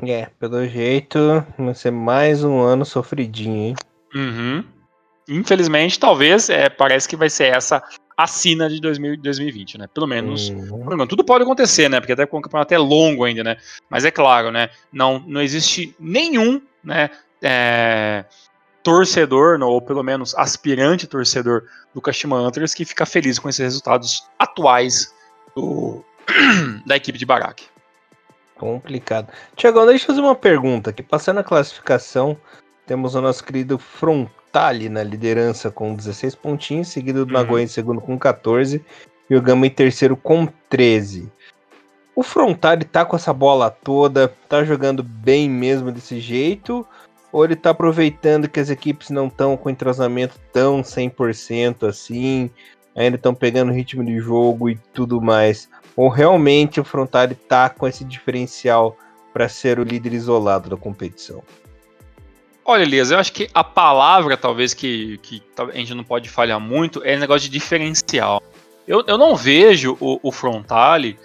É, pelo jeito, vai ser mais um ano sofridinho, hein? Uhum infelizmente, talvez, é, parece que vai ser essa a sina de 2000, 2020, né? Pelo menos. Uhum. Tudo pode acontecer, né? Porque até o campeonato é longo ainda, né? Mas é claro, né? Não, não existe nenhum, né? É, torcedor, ou pelo menos aspirante torcedor do Kashima Antlers que fica feliz com esses resultados atuais do, da equipe de Barak. Complicado. Tiagão, deixa eu fazer uma pergunta. Que passando a classificação, temos o nosso querido Front ali na liderança com 16 pontinhos, seguido do uhum. Nagoya em segundo com 14 e o Gama em terceiro com 13. O Frontale tá com essa bola toda, tá jogando bem mesmo desse jeito, ou ele tá aproveitando que as equipes não estão com entrosamento tão 100% assim, ainda estão pegando ritmo de jogo e tudo mais, ou realmente o Frontale tá com esse diferencial para ser o líder isolado da competição? Olha, Elias, eu acho que a palavra, talvez, que, que a gente não pode falhar muito é negócio de diferencial. Eu, eu não vejo o, o Frontale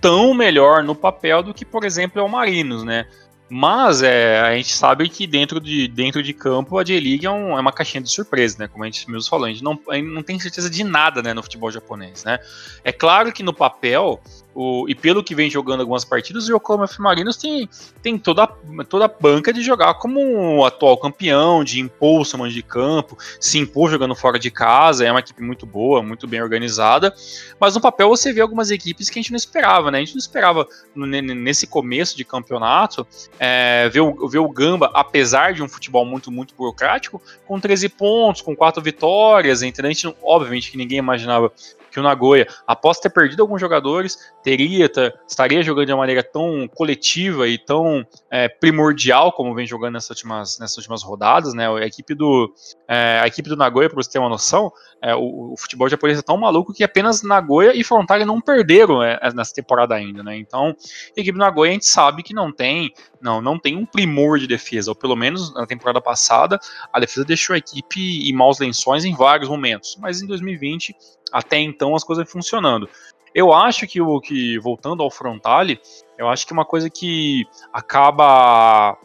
tão melhor no papel do que, por exemplo, é o Marinos, né? Mas é, a gente sabe que dentro de, dentro de campo a J-League é, um, é, uma caixinha de surpresa, né? Como a gente mesmo falou, a gente não, a gente não tem certeza de nada né, no futebol japonês, né? É claro que no papel o, e pelo que vem jogando algumas partidas, o Yokohama F. Marinos tem, tem toda, toda a banca de jogar como um atual campeão, de impor o de campo, se impor jogando fora de casa, é uma equipe muito boa, muito bem organizada, mas no papel você vê algumas equipes que a gente não esperava, né? A gente não esperava nesse começo de campeonato é, ver, o, ver o Gamba, apesar de um futebol muito, muito burocrático, com 13 pontos, com 4 vitórias, entendeu? A gente, obviamente que ninguém imaginava que o Nagoya, após ter perdido alguns jogadores, teria, estaria jogando de uma maneira tão coletiva e tão é, primordial como vem jogando nessas últimas, nessas últimas rodadas, né? A equipe do, é, a equipe do Nagoya, para você ter uma noção, é, o, o, futebol japonês é tão maluco que apenas Nagoya e Frontale não perderam é, nessa temporada ainda, né? Então, a equipe do Nagoya a gente sabe que não tem, não, não tem um primor de defesa, ou pelo menos na temporada passada, a defesa deixou a equipe em maus lençóis em vários momentos, mas em 2020 até então as coisas funcionando. Eu acho que o que voltando ao Frontale, eu acho que uma coisa que acaba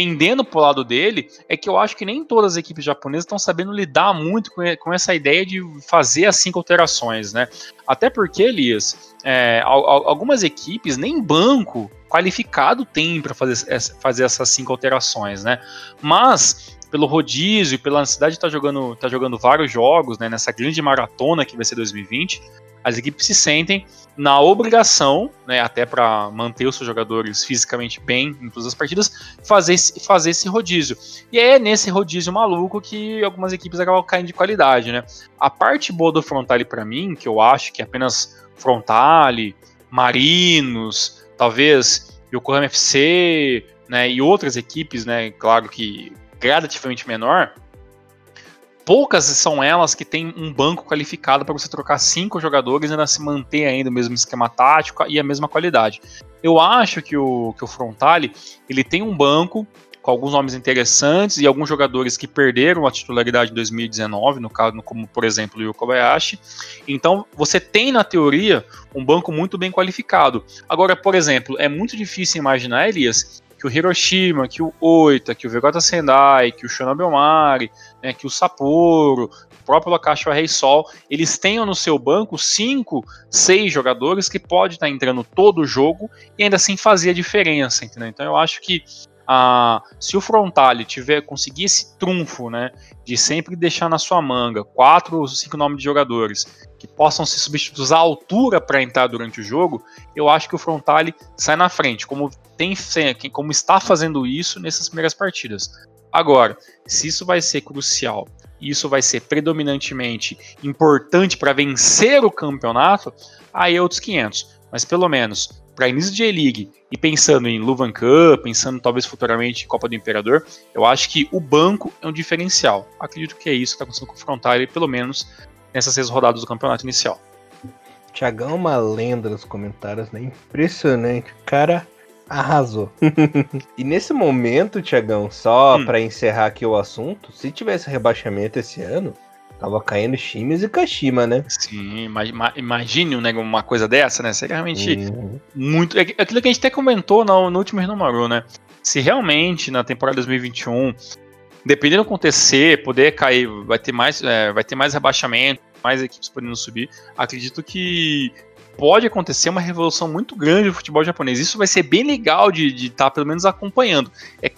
pendendo pro lado dele, é que eu acho que nem todas as equipes japonesas estão sabendo lidar muito com, essa ideia de fazer as cinco alterações, né? Até porque, Elias, é, algumas equipes nem banco qualificado tem para fazer, fazer essas cinco alterações, né? Mas pelo rodízio, pela necessidade de estar tá jogando, tá jogando vários jogos, né, nessa grande maratona que vai ser 2020, as equipes se sentem na obrigação, né, até para manter os seus jogadores fisicamente bem em todas as partidas, fazer, fazer esse rodízio. E é nesse rodízio maluco que algumas equipes acabam caindo de qualidade, né? A parte boa do Frontale para mim, que eu acho que é apenas Frontale, Marinos, talvez Yokohama FC, né, e outras equipes, né, claro que gradativamente menor, poucas são elas que têm um banco qualificado para você trocar cinco jogadores e ainda se manter ainda o mesmo esquema tático e a mesma qualidade. Eu acho que o, que o Frontale ele tem um banco com alguns nomes interessantes e alguns jogadores que perderam a titularidade em 2019, no caso, como por exemplo o Kobayashi. Então, você tem na teoria um banco muito bem qualificado. Agora, por exemplo, é muito difícil imaginar, Elias, que o Hiroshima, que o Oita, que o Vegeta Sendai, que o Shonobi Omari, né, que o Sapporo, o próprio Lakashi Rei Sol, eles tenham no seu banco cinco, seis jogadores que pode estar tá entrando todo o jogo e ainda assim fazer a diferença, entendeu? Então eu acho que ah, se o Frontale tiver conseguir esse trunfo, né, de sempre deixar na sua manga quatro ou cinco nomes de jogadores que possam ser substituídos à altura para entrar durante o jogo, eu acho que o Frontale sai na frente, como tem como está fazendo isso nessas primeiras partidas. Agora, se isso vai ser crucial isso vai ser predominantemente importante para vencer o campeonato, aí é outros 500. Mas pelo menos para início de J-League e pensando em Luvan Cup, pensando talvez futuramente em Copa do Imperador, eu acho que o banco é um diferencial. Acredito que é isso que está acontecendo com o Frontale, pelo menos nessas seis rodadas do campeonato inicial. Tiagão é uma lenda nos comentários, né? Impressionante. O cara arrasou. e nesse momento, Tiagão, só hum. para encerrar aqui o assunto, se tivesse rebaixamento esse ano, Tava caindo Shimes e Kashima, né? Sim, imagine né, uma coisa dessa, né? Seria realmente uhum. muito. É aquilo que a gente até comentou no, no último Renomaru, né? Se realmente na temporada 2021, dependendo do acontecer, poder cair, vai ter mais, é, vai ter mais rebaixamento, mais equipes podendo subir, acredito que pode acontecer uma revolução muito grande do futebol japonês. Isso vai ser bem legal de estar tá, pelo menos acompanhando. É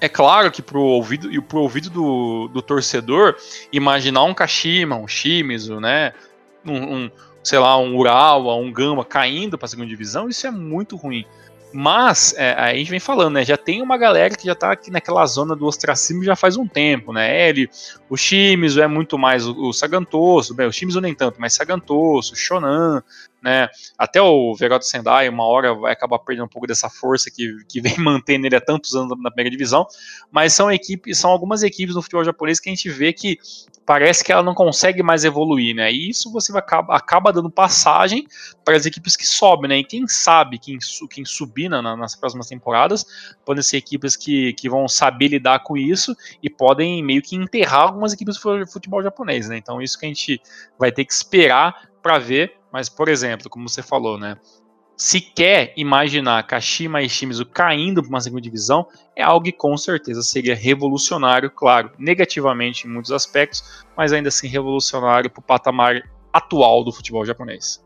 é claro que pro ouvido e pro ouvido do, do torcedor imaginar um Kashima, um Shimizu, né, um, um sei lá, um Urawa, um Gama caindo para a segunda divisão, isso é muito ruim. Mas é, a gente vem falando, né? Já tem uma galera que já tá aqui naquela zona do ostracismo já faz um tempo, né? Ele, o Shimizu é muito mais o, o Sagantoso, bem, o Shimizu nem tanto, mas Sagantoso, Shonan, né? Até o Verado Sendai, uma hora vai acabar perdendo um pouco dessa força que, que vem mantendo ele há tantos anos na primeira divisão, mas são equipes, são algumas equipes no futebol japonês que a gente vê que parece que ela não consegue mais evoluir, né? E isso você acaba, acaba dando passagem para as equipes que sobem, né? E quem sabe quem, quem subir na, nas próximas temporadas podem ser equipes que, que vão saber lidar com isso e podem meio que enterrar algumas equipes do futebol japonês, né? Então isso que a gente vai ter que esperar para ver mas, por exemplo, como você falou, né? Se quer imaginar Kashima e Shimizu caindo para uma segunda divisão, é algo que com certeza seria revolucionário, claro, negativamente em muitos aspectos, mas ainda assim revolucionário para o patamar atual do futebol japonês.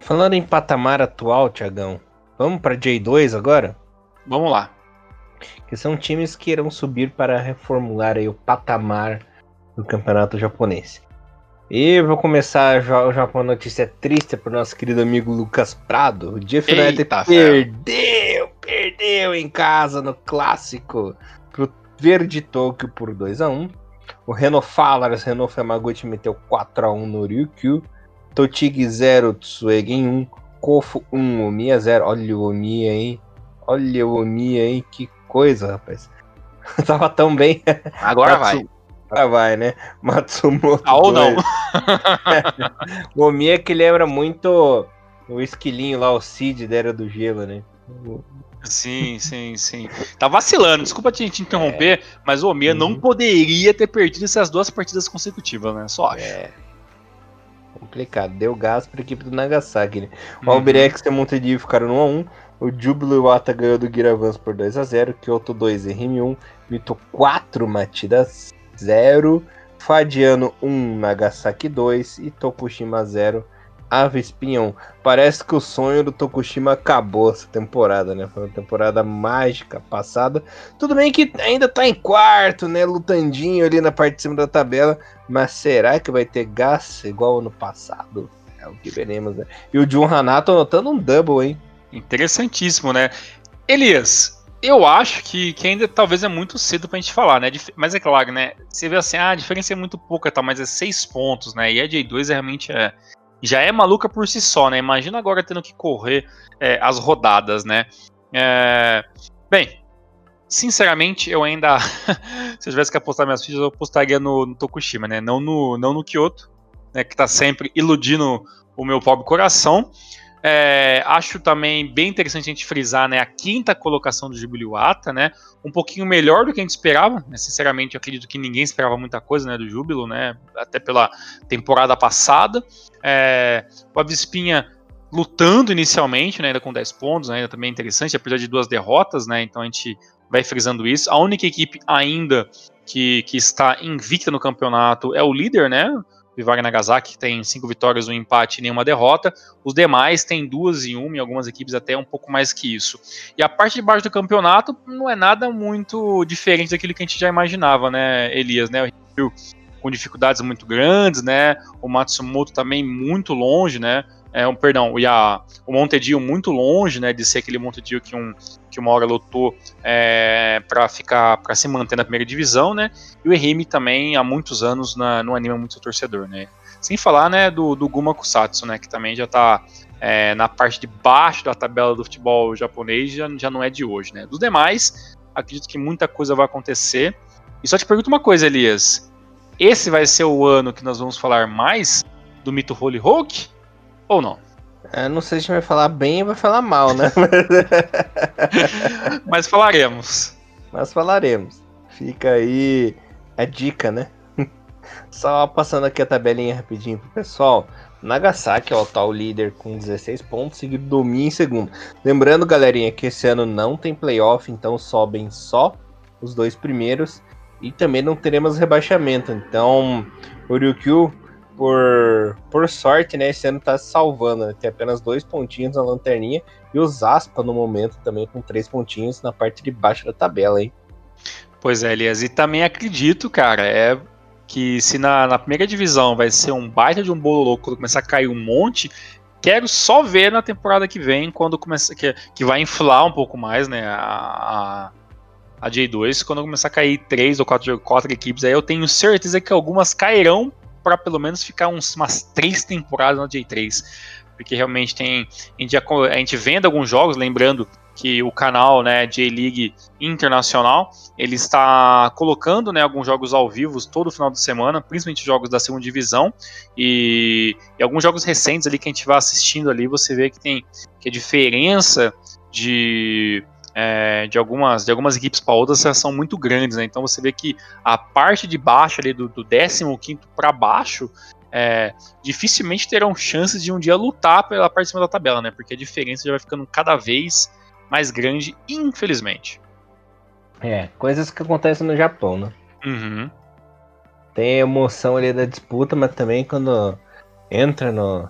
Falando em patamar atual, Tiagão, vamos para J2 agora? Vamos lá. Que são times que irão subir para reformular o patamar do campeonato japonês. E vou começar já, já com uma notícia triste para o nosso querido amigo Lucas Prado. O Jeff United perdeu, perdeu em casa no clássico pro Verde Tokyo por 2 a 1 O Renault Falas, Renault Famaguchi meteu 4 a 1 no Ryukyu. Totig 0, Tsuegen 1. Kofu 1, Omiya 0. Olha o Omiya, hein? Olha o Omiya, hein? Que coisa, rapaz. Tava tão bem. Agora vai. Ah, vai, né? Matsumoto. Ah, ou não. o Omi é que lembra muito o esquilinho lá, o Cid da Era do Gelo, né? Sim, sim, sim. Tá vacilando, desculpa te, te interromper, é. mas o Omiya uhum. não poderia ter perdido essas duas partidas consecutivas, né? Só acho. É. Complicado. Deu gás pra equipe do Nagasaki, né? O uhum. Albirex e o Montedio ficaram no 1x1. O Júbilo Iwata ganhou do Giravans por 2 a 0 Kyoto 2 RM 1, Mito 4, Matida 0, Fadiano 1, Nagasaki 2 e Tokushima 0, Ave Espinhão. Parece que o sonho do Tokushima acabou essa temporada, né? Foi uma temporada mágica passada. Tudo bem que ainda tá em quarto, né? Lutandinho ali na parte de cima da tabela. Mas será que vai ter gás igual ano passado? É o que veremos, né? E o Jun Hanato anotando um double, hein? Interessantíssimo, né? Elias, eu acho que, que ainda talvez é muito cedo pra gente falar, né? Mas é claro, né? Você vê assim, ah, a diferença é muito pouca, tá? Mas é seis pontos, né? E a J2 realmente é, já é maluca por si só, né? Imagina agora tendo que correr é, as rodadas, né? É... Bem, sinceramente, eu ainda. se eu tivesse que apostar minhas fichas, eu apostaria no, no, Tokushima, né? Não no, não no Kyoto, né? Que tá sempre iludindo o meu pobre coração. É, acho também bem interessante a gente frisar né, a quinta colocação do Jubiluata, né? Um pouquinho melhor do que a gente esperava. Né, sinceramente, eu acredito que ninguém esperava muita coisa né, do Júbilo, né? Até pela temporada passada. É, o Abispinha lutando inicialmente, né, ainda com 10 pontos, né, ainda também é interessante, apesar de duas derrotas, né? Então a gente vai frisando isso. A única equipe ainda que, que está invicta no campeonato é o líder, né? Vivar Nagasaki tem cinco vitórias, um empate e nenhuma derrota. Os demais têm duas em uma, e algumas equipes até um pouco mais que isso. E a parte de baixo do campeonato não é nada muito diferente daquilo que a gente já imaginava, né, Elias, né? Com dificuldades muito grandes, né? O Matsumoto também muito longe, né? É, um, perdão, e a, o Montedio muito longe, né, de ser aquele Montedio que, um, que uma hora lutou é, para ficar, para se manter na primeira divisão, né, e o Ehime também há muitos anos na, no anime muito torcedor, né, sem falar, né, do, do Guma Kusatsu, né, que também já está é, na parte de baixo da tabela do futebol japonês, já, já não é de hoje, né, dos demais, acredito que muita coisa vai acontecer, e só te pergunto uma coisa, Elias, esse vai ser o ano que nós vamos falar mais do mito Holy Hulk? Ou não? Eu não sei se vai falar bem ou vai falar mal, né? Mas falaremos. Mas falaremos. Fica aí a dica, né? Só passando aqui a tabelinha rapidinho pro pessoal. Nagasaki é o atual líder com 16 pontos, seguido do Mi em segundo. Lembrando, galerinha, que esse ano não tem playoff, então sobem só os dois primeiros. E também não teremos rebaixamento. Então, o Ryukyu por, por sorte, né, esse ano tá salvando, né? Tem apenas dois pontinhos na lanterninha e o Zaspa no momento também com três pontinhos na parte de baixo da tabela, hein? Pois é, Elias, e também acredito, cara, é que se na, na primeira divisão vai ser um baita de um bolo louco começar a cair um monte, quero só ver na temporada que vem, quando começa que, que vai inflar um pouco mais, né, a, a, a J2, quando começar a cair três ou quatro, quatro equipes, aí eu tenho certeza que algumas cairão para pelo menos ficar uns, umas três temporadas na J3. Porque realmente tem. A gente, a gente vendo alguns jogos, lembrando que o canal né, J-League Internacional ele está colocando né, alguns jogos ao vivo todo final de semana, principalmente jogos da segunda divisão e, e, alguns jogos recentes ali que a gente vai assistindo ali, você vê que tem que a diferença de é, de, algumas, de algumas equipes para outras são muito grandes, né? Então você vê que a parte de baixo ali do, do 15 para baixo é, dificilmente terão chances de um dia lutar pela parte de cima da tabela, né? Porque a diferença já vai ficando cada vez mais grande, infelizmente. É, coisas que acontecem no Japão, né? Uhum. Tem emoção ali da disputa, mas também quando entra no,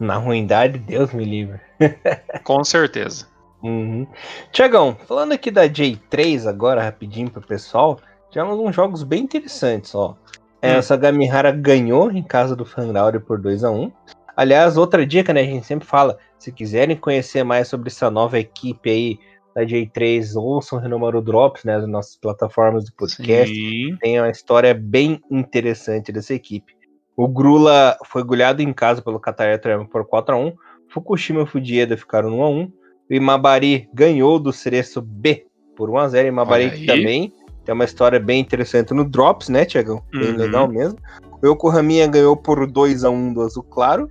na ruindade, Deus me livre. Com certeza. Uhum. Tiagão, falando aqui da J3 agora, rapidinho pro pessoal, tivemos uns jogos bem interessantes, ó. É, hum. Essa Gamihara ganhou em casa do Fangrauri por 2 a 1 Aliás, outra dica, né? A gente sempre fala, se quiserem conhecer mais sobre essa nova equipe aí da J3, ouçam Renomaru Drops, né? As nossas plataformas de podcast. Sim. Tem uma história bem interessante dessa equipe. O Grula foi goleado em casa pelo Qatar por 4 a 1 Fukushima e Fujieda ficaram 1 a 1 o Imabari ganhou do Cereço B por 1x0. Imabari também tem uma história bem interessante no Drops, né, Tiagão? Bem uhum. legal mesmo. O Yokohaminha ganhou por 2x1 do Azul Claro.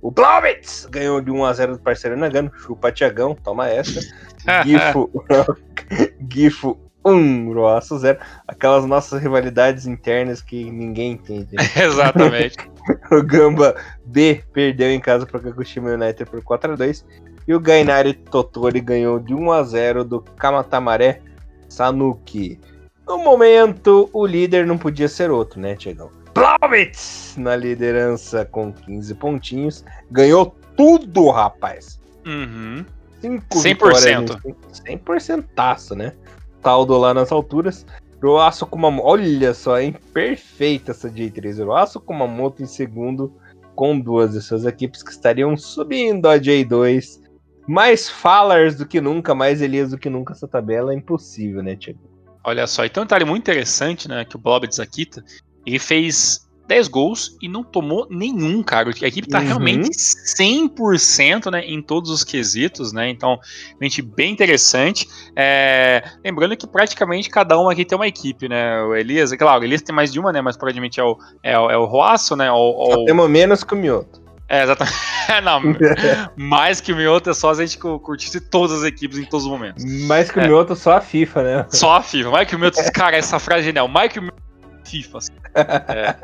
O Blobitz ganhou de 1x0 do parceiro Nagano. Chupa, Tiagão, toma essa. Gifo, Gifo 1, Roaço 0. Aquelas nossas rivalidades internas que ninguém entende. Exatamente. o Gamba B perdeu em casa para o Kakushima United por 4x2. E o Gainari Totori ganhou de 1 a 0 do Kamatamaré Sanuki. No momento, o líder não podia ser outro, né, Tiagão? Blobitz na liderança com 15 pontinhos. Ganhou tudo, rapaz. Uhum. 5 100%. 100% taço, né? Taldo lá nas alturas. Roaço Kumamoto. Olha só, hein? Perfeita essa J3. Roaço Kumamoto em segundo, com duas de suas equipes que estariam subindo a J2. Mais Fallers do que nunca, mais Elias do que nunca essa tabela é impossível, né, Tiago? Olha só, então um detalhe muito interessante, né, que o Bob Zakita, ele fez 10 gols e não tomou nenhum, cara. A equipe tá Uhum. realmente 100% né, em todos os quesitos, né? Então, realmente bem interessante. É, lembrando que praticamente cada um aqui tem uma equipe, né? O Elias, é claro, o Elias tem mais de uma, né? Mas provavelmente é o, é o, é o Roaço, né? O, Só o- temos menos que o Mioto. É, exatamente. não, mais que o Mioto é só a gente cu- curtisse todas as equipes em todos os momentos. Mais que o É. Mioto, só a FIFA, né? Só a FIFA. Mais que o Mioto, cara, essa frase é genial. Mais que o Mioto, FIFA. assim. É.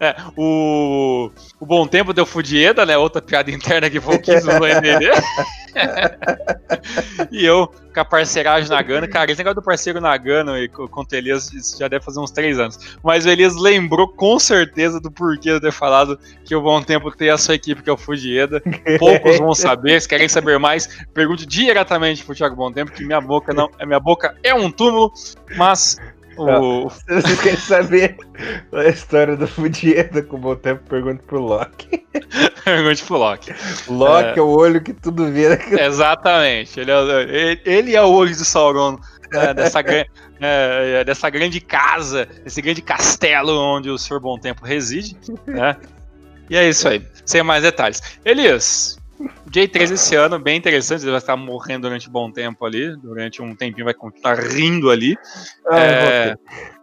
É, o, o Bom Tempo deu Fudieda, né? Outra piada interna que foi o 15 do ND. e eu com a parceiragem Nagano. Cara, esse negócio do parceiro Nagano e co- contra o Elias isso já deve fazer uns três anos. Mas o Elias lembrou com certeza do porquê de eu ter falado que o Bom Tempo tem a sua equipe, que é o Fudieda. Poucos vão saber. Se querem saber mais, pergunte diretamente pro Thiago Bom Tempo, que minha boca não. Minha boca é um túmulo, mas. Vocês querem saber a história do Fudieda com o bom tempo, pergunta pro Loki. Pergunte pro Loki. Loki é, o olho que tudo vê. Exatamente. Ele é, o- ele- ele é o olho de Sauron né, dessa, gran- é, é, dessa grande casa, desse grande castelo onde o Sr. Bom Tempo reside. Né? E é isso aí. Sem mais detalhes. Elias, J3 esse ano, bem interessante. Ele vai estar morrendo durante um bom tempo ali. Durante um tempinho vai continuar rindo ali. Ah, É.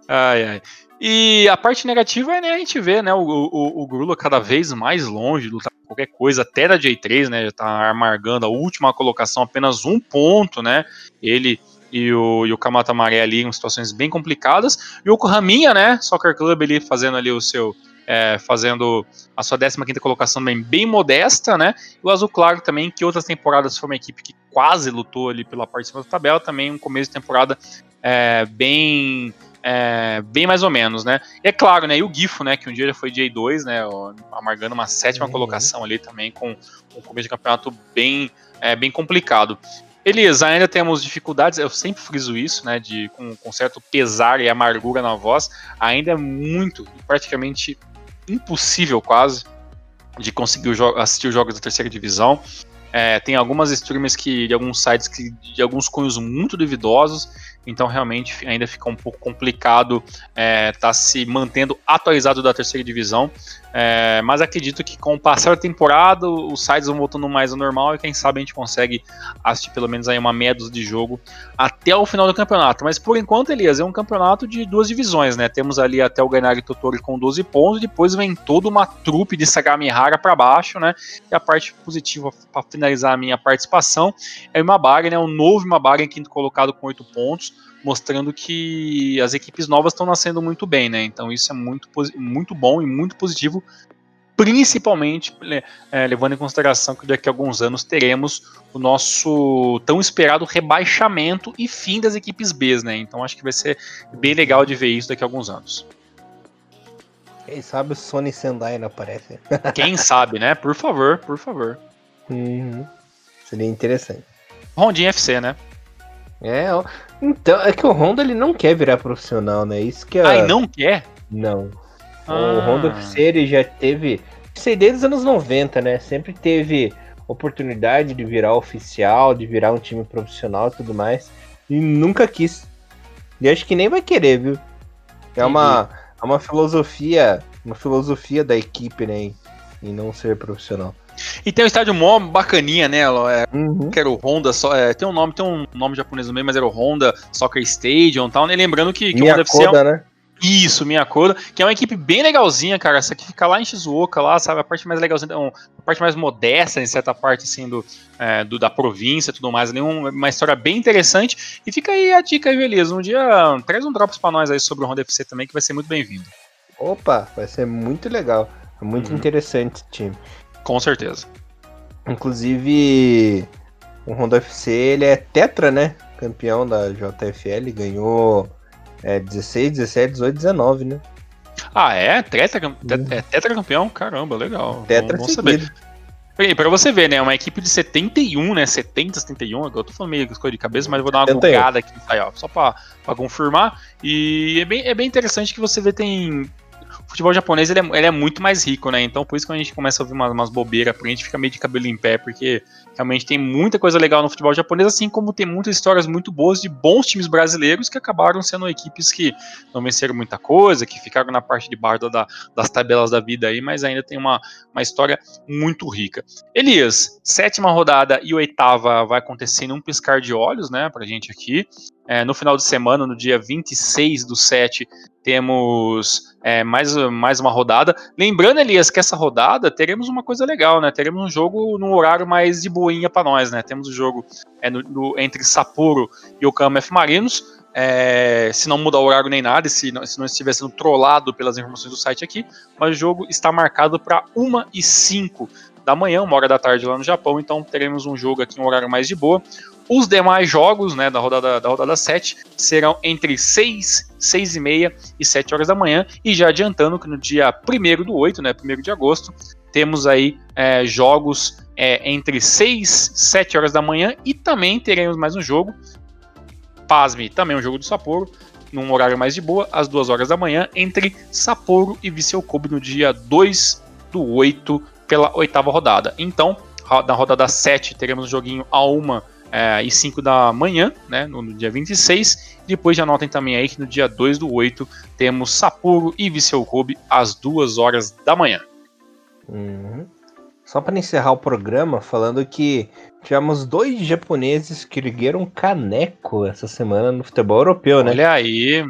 Ai, ai. E a parte negativa é né, a gente vê né, o, o, o Grula cada vez mais longe de lutar por qualquer coisa, até da J3, né? Já tá amargando a última colocação, apenas um ponto, né? Ele e o, e o Kamata Maré ali em situações bem complicadas. E o Kohaminha, né? Soccer Club ali fazendo ali o seu. É, fazendo a sua 15 colocação também bem modesta, né? E o Azul Claro também, que outras temporadas foi uma equipe que quase lutou ali pela parte de cima da tabela, também um começo de temporada é, bem é, bem mais ou menos, né? E é claro, né? E o Gifo, né? Que um dia já foi J2, né? Amargando uma sétima Uhum. colocação ali também, com um começo de campeonato bem, é, bem complicado. Elias, ainda temos dificuldades, eu sempre friso isso, né? De, com, com certo pesar e amargura na voz, ainda é muito, praticamente impossível quase, de conseguir o assistir os jogos da terceira divisão. É, tem algumas streamers que, de alguns sites que, de alguns cunhos muito duvidosos, então realmente ainda fica um pouco complicado estar se mantendo atualizado da terceira divisão. É, mas acredito que com o passar da temporada, os sites vão voltando mais ao normal e quem sabe a gente consegue assistir pelo menos aí uma meia de jogo até o final do campeonato. Mas por enquanto, Elias, é um campeonato de duas divisões, né? Temos ali até o Gainari Totori com 12 pontos, depois vem toda uma trupe de Sagamihara para baixo, né? E a parte positiva para finalizar a minha participação é o Imabari, né? O novo Imabari em quinto colocado com 8 pontos, mostrando que as equipes novas estão nascendo muito bem, né? Então isso é muito, muito bom e muito positivo, principalmente é, levando em consideração que daqui a alguns anos teremos o nosso tão esperado rebaixamento e fim das equipes B, né? Então acho que vai ser bem legal de ver isso daqui a alguns anos. Quem sabe o Sony Sendai não aparece. Quem sabe, né? Por favor, por favor. Uhum. Seria interessante. Rondinha FC, né? É, então, é que o Honda ele não quer virar profissional, né? Isso que é. Ai, não quer? Não. O Ah. Honda FC ele já teve. Sei desde os anos 90, né? Sempre teve oportunidade de virar oficial, de virar um time profissional e tudo mais. E nunca quis. E acho que nem vai querer, viu? É uma, é uma filosofia. Uma filosofia da equipe, né? Em, em não ser profissional. E tem um estádio mó bacaninha, né? É, Uhum. que era o Honda, só, é, tem um nome, tem um nome japonês no meio, mas era o Honda Soccer Stadium e tal, né? Lembrando que, que o Honda FC é um, né? Isso, Miyakoda, que é uma equipe bem legalzinha, cara. Essa aqui fica lá em Shizuoka, lá, sabe? A parte mais legalzinha, a parte mais modesta, em certa parte, assim, do, é, do- da província e tudo mais. Ali, um- uma história bem interessante. E fica aí a dica aí, beleza. Um dia traz um drops pra nós aí sobre o Honda FC também, que vai ser muito bem-vindo. Opa, vai ser muito legal. É muito Uhum. interessante esse time. Com certeza. Inclusive, O Honda FC ele é tetra, né? Campeão da JFL, ganhou é, 16, 17, 18, 19, né? Ah, é? Tetra, uhum. é tetra campeão? Caramba, legal. Tetra bom, bom saber. E pra você ver, né? Uma equipe de 71, né? 70, 71, eu tô falando meio coisa de cabeça, mas vou dar uma bugada aqui, aí, ó, só pra, pra confirmar. E é bem, é bem interessante que você vê, tem o futebol japonês ele é, ele é, muito mais rico, né? Então por isso que a gente começa a ouvir umas, umas bobeiras, a gente fica meio de cabelo em pé, porque realmente tem muita coisa legal no futebol japonês, assim como tem muitas histórias muito boas de bons times brasileiros que acabaram sendo equipes que não venceram muita coisa, que ficaram na parte de baixo da, das tabelas da vida aí, mas ainda tem uma, uma história muito rica. Elias, sétima rodada e oitava vai acontecer em um piscar de olhos, né, pra gente aqui. É, no final de semana, no dia 26 do 7, temos é, mais, mais uma rodada. Lembrando, Elias, que essa rodada teremos uma coisa legal, né? Teremos um jogo num horário mais de boinha para nós, né? Temos o um jogo é, no, no, entre Sapporo e o F Marinos. É, se não mudar o horário nem nada, se não, se não estiver sendo trollado pelas informações do site aqui, mas o jogo está marcado para 1 e 5 da manhã, uma hora da tarde lá no Japão, então teremos um jogo aqui um horário mais de boa. Os demais jogos né, da, rodada, da rodada 7 serão entre 6, 6 e meia e 7 horas da manhã. E já adiantando que no dia 1 do 8, né, 1 de agosto, temos aí é, jogos é, entre 6 e 7 horas da manhã. E também teremos mais um jogo, pasme, também um jogo do Sapporo, num horário mais de boa, às 2 horas da manhã, entre Sapporo e Viseu Kobe no dia 2 do 8, pela oitava rodada. Então, na rodada 7, teremos um joguinho a uma é, e 5 da manhã, né, no, no, dia 26. Depois já anotem também aí que no dia 2 do 8 temos Sapporo e Viseu Kobe às 2 horas da manhã. Uhum. Só para encerrar o programa, falando que tivemos dois japoneses que ergueram caneco essa semana no futebol europeu, né? Olha aí.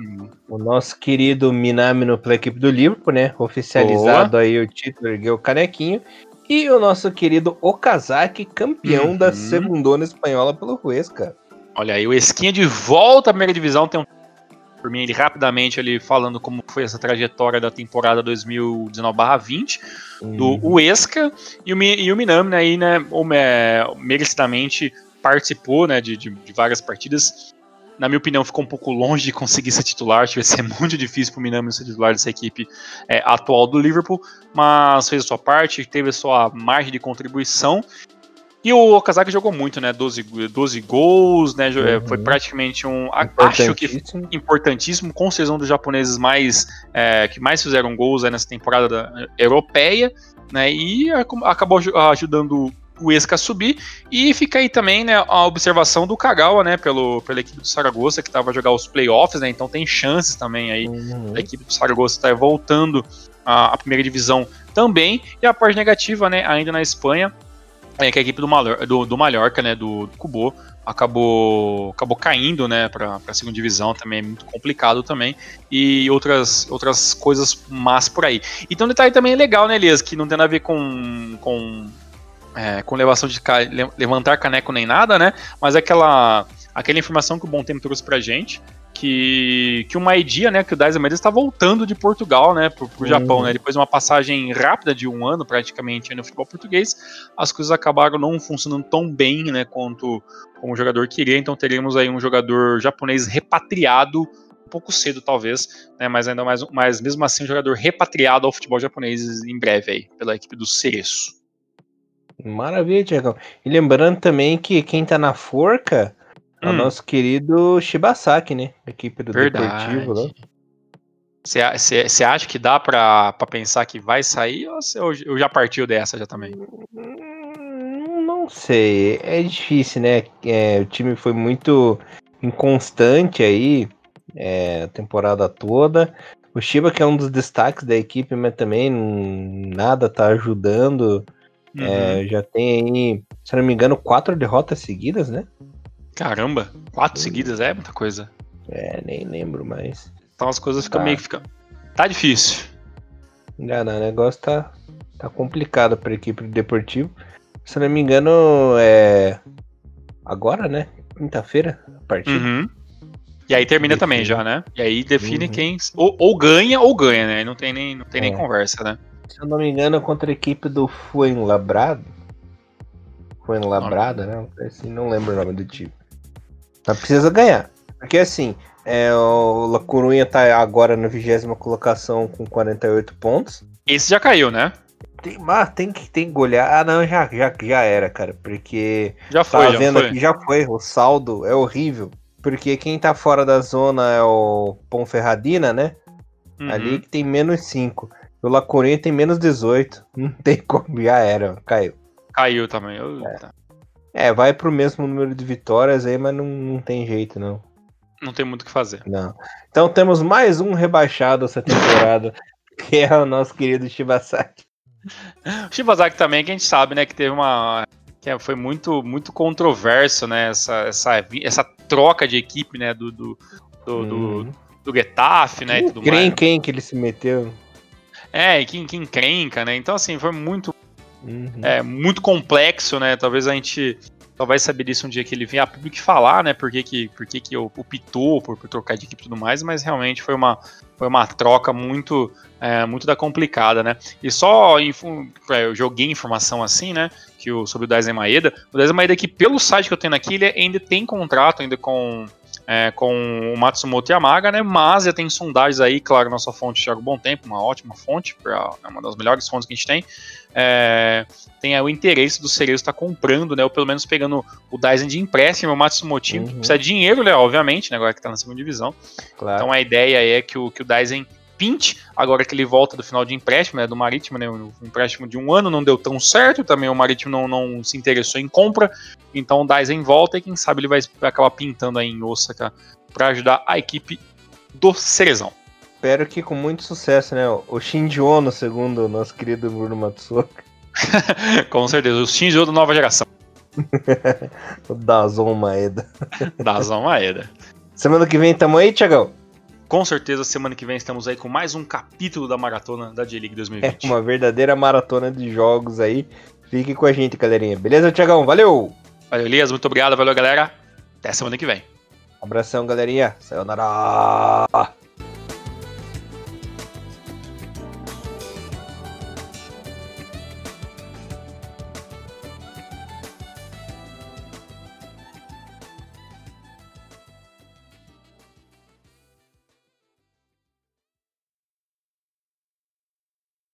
O nosso querido Minamino pela equipe do Liverpool, né? Oficializado Boa. aí o título, ergueu o canequinho. E o nosso querido Okazaki, campeão uhum. da segundona espanhola pelo Huesca. Olha aí, o Esquinha de volta à primeira divisão. Tem um por mim ele rapidamente ali falando como foi essa trajetória da temporada 2019/20 uhum. do Huesca e o, e o Minami né, aí, né, merecidamente participou né, de, de, de várias partidas na minha opinião, ficou um pouco longe de conseguir ser titular. Acho que vai ser muito difícil para o Minami ser titular dessa equipe é, atual do Liverpool, mas fez a sua parte, teve a sua margem de contribuição. E o Okazaki jogou muito, né? 12, 12 gols, né? É, uhum. Foi praticamente um. Acho que importantíssimo, com certeza um dos japoneses mais é, que mais fizeram gols nessa temporada europeia, né? E acabou ajudando o Esca subir. E fica aí também né, a observação do Kagawa, né, pelo, pela equipe do Saragossa, que estava a jogar os playoffs, né, então tem chances também aí uhum. da equipe do Saragossa estar tá voltando à, à, primeira divisão também. E a parte negativa, né, ainda na Espanha, é que a equipe do, Malor, do, do Mallorca, né, do, do Cubo, acabou acabou caindo, né, para a segunda divisão também é muito complicado também e outras outras coisas más por aí. Então um detalhe também legal, né, Elias, que não tem nada a ver com, com é, com elevação de ca... levantar caneco nem nada, né? Mas é aquela, aquela informação que o Bom Tempo trouxe pra gente, que, que o Maidia, né, que o Daiso Mendes está voltando de Portugal, né, pro, pro uhum. Japão, né, depois de uma passagem rápida de um ano praticamente no futebol português, as coisas acabaram não funcionando tão bem, né, quanto como o jogador queria, então teremos aí um jogador japonês repatriado um pouco cedo talvez, né, mas ainda mais, mas mesmo assim um jogador repatriado ao futebol japonês em breve aí, pela equipe do Cereço. Maravilha, Tiagão. E lembrando também que quem tá na forca é o hum. nosso querido Shibasaki, né? equipe do Verdade. Deportivo lá. Você acha que dá pra, pra pensar que vai sair ou, cê, ou já partiu dessa já também? Hum, não sei, é difícil, né? É, o time foi muito inconstante aí é, a temporada toda. O Shiba, que é um dos destaques da equipe, mas também nada tá ajudando uhum. É, já tem aí, se não me engano, quatro derrotas seguidas, né? Caramba, quatro seguidas é muita coisa. É, nem lembro mais. Então as coisas ficam tá. meio que ficam. Tá difícil. Não, o negócio tá, tá complicado pra equipe do Deportivo. Se não me engano, é. Agora, né? Quinta-feira, a partida. Uhum. E aí termina define. também já, né? E aí define uhum. quem. Ou, ou, ganha ou ganha, né? Não tem nem, não tem é. nem conversa, né? Se eu não me engano, contra a equipe do Fuenlabrado. Foi no Labrada, né? Assim, não lembro o nome do time. Mas precisa ganhar. Porque assim, é, o La Corunha tá agora na vigésima colocação com 48 pontos. Esse já caiu, né? Tem, mas tem que tem golear. Ah, não, já, já, já era, cara. Porque. Já foi, já vendo foi. aqui, já foi. O saldo é horrível. Porque quem tá fora da zona é o Ponferradina, né? Uhum. Ali que tem menos 5. O La Corunha tem menos 18. Não tem como, já era, caiu. Caiu também. Eita. É, vai pro mesmo número de vitórias aí, mas não, não tem jeito, não. Não tem muito o que fazer. Não. Então temos mais um rebaixado essa temporada, que é o nosso querido Shibasaki. O Shibazaki também, que a gente sabe, né, que teve uma. que foi muito, muito controverso, né? Essa, essa, essa troca de equipe, né? Do, do, do, do, Uhum. do Getafe, né? E tudo mais. quem que ele se meteu. É, e que, que encrenca, né? Então, assim, foi muito, Uhum. é, muito complexo, né? Talvez a gente só vai saber disso um dia que ele vier a público falar, né? Por que, que, por que, que optou por, por trocar de equipe e tudo mais, mas realmente foi uma, foi uma troca muito, é, muito da complicada, né? E só é, eu joguei informação assim, né? Que o, sobre o Daisen Maeda. O Daisen Maeda, que pelo site que eu tenho aqui, ele ainda tem contrato ainda com, é, com o Matsumoto Yamaga, né? Mas já tem sondagens aí, claro, nossa fonte Thiago Bom Tempo, uma ótima fonte, pra, é uma das melhores fontes que a gente tem. É, tem aí o interesse do Cerezo estar comprando, né? Ou pelo menos pegando o Daisen de empréstimo, o Matsumoto, Uhum. que precisa de dinheiro, né? Obviamente, né? Agora que tá na segunda divisão. Claro. Então a ideia é que o, que o Daisen pinte, agora que ele volta do final de empréstimo, né, do Marítimo, né, o empréstimo de um ano não deu tão certo, também o Marítimo não, não se interessou em compra, então o Daisen volta e quem sabe ele vai acabar pintando aí em Osaka para ajudar a equipe do Cerezão. Espero que com muito sucesso, né? O Shinji Ono, segundo o nosso querido Bruno Matsuoka. Com certeza, o Shinjo da nova geração, O Dazon Maeda. da Zão Maeda. Semana que vem tamo aí, Thiagão? Com certeza, semana que vem estamos aí com mais um capítulo da maratona da J-League É 2020. uma verdadeira maratona de jogos aí. Fique com a gente, galerinha. Beleza, Thiagão? Valeu! Valeu, Elias, muito obrigado, valeu, galera. Até semana que vem. Abração, galerinha. Sayonara!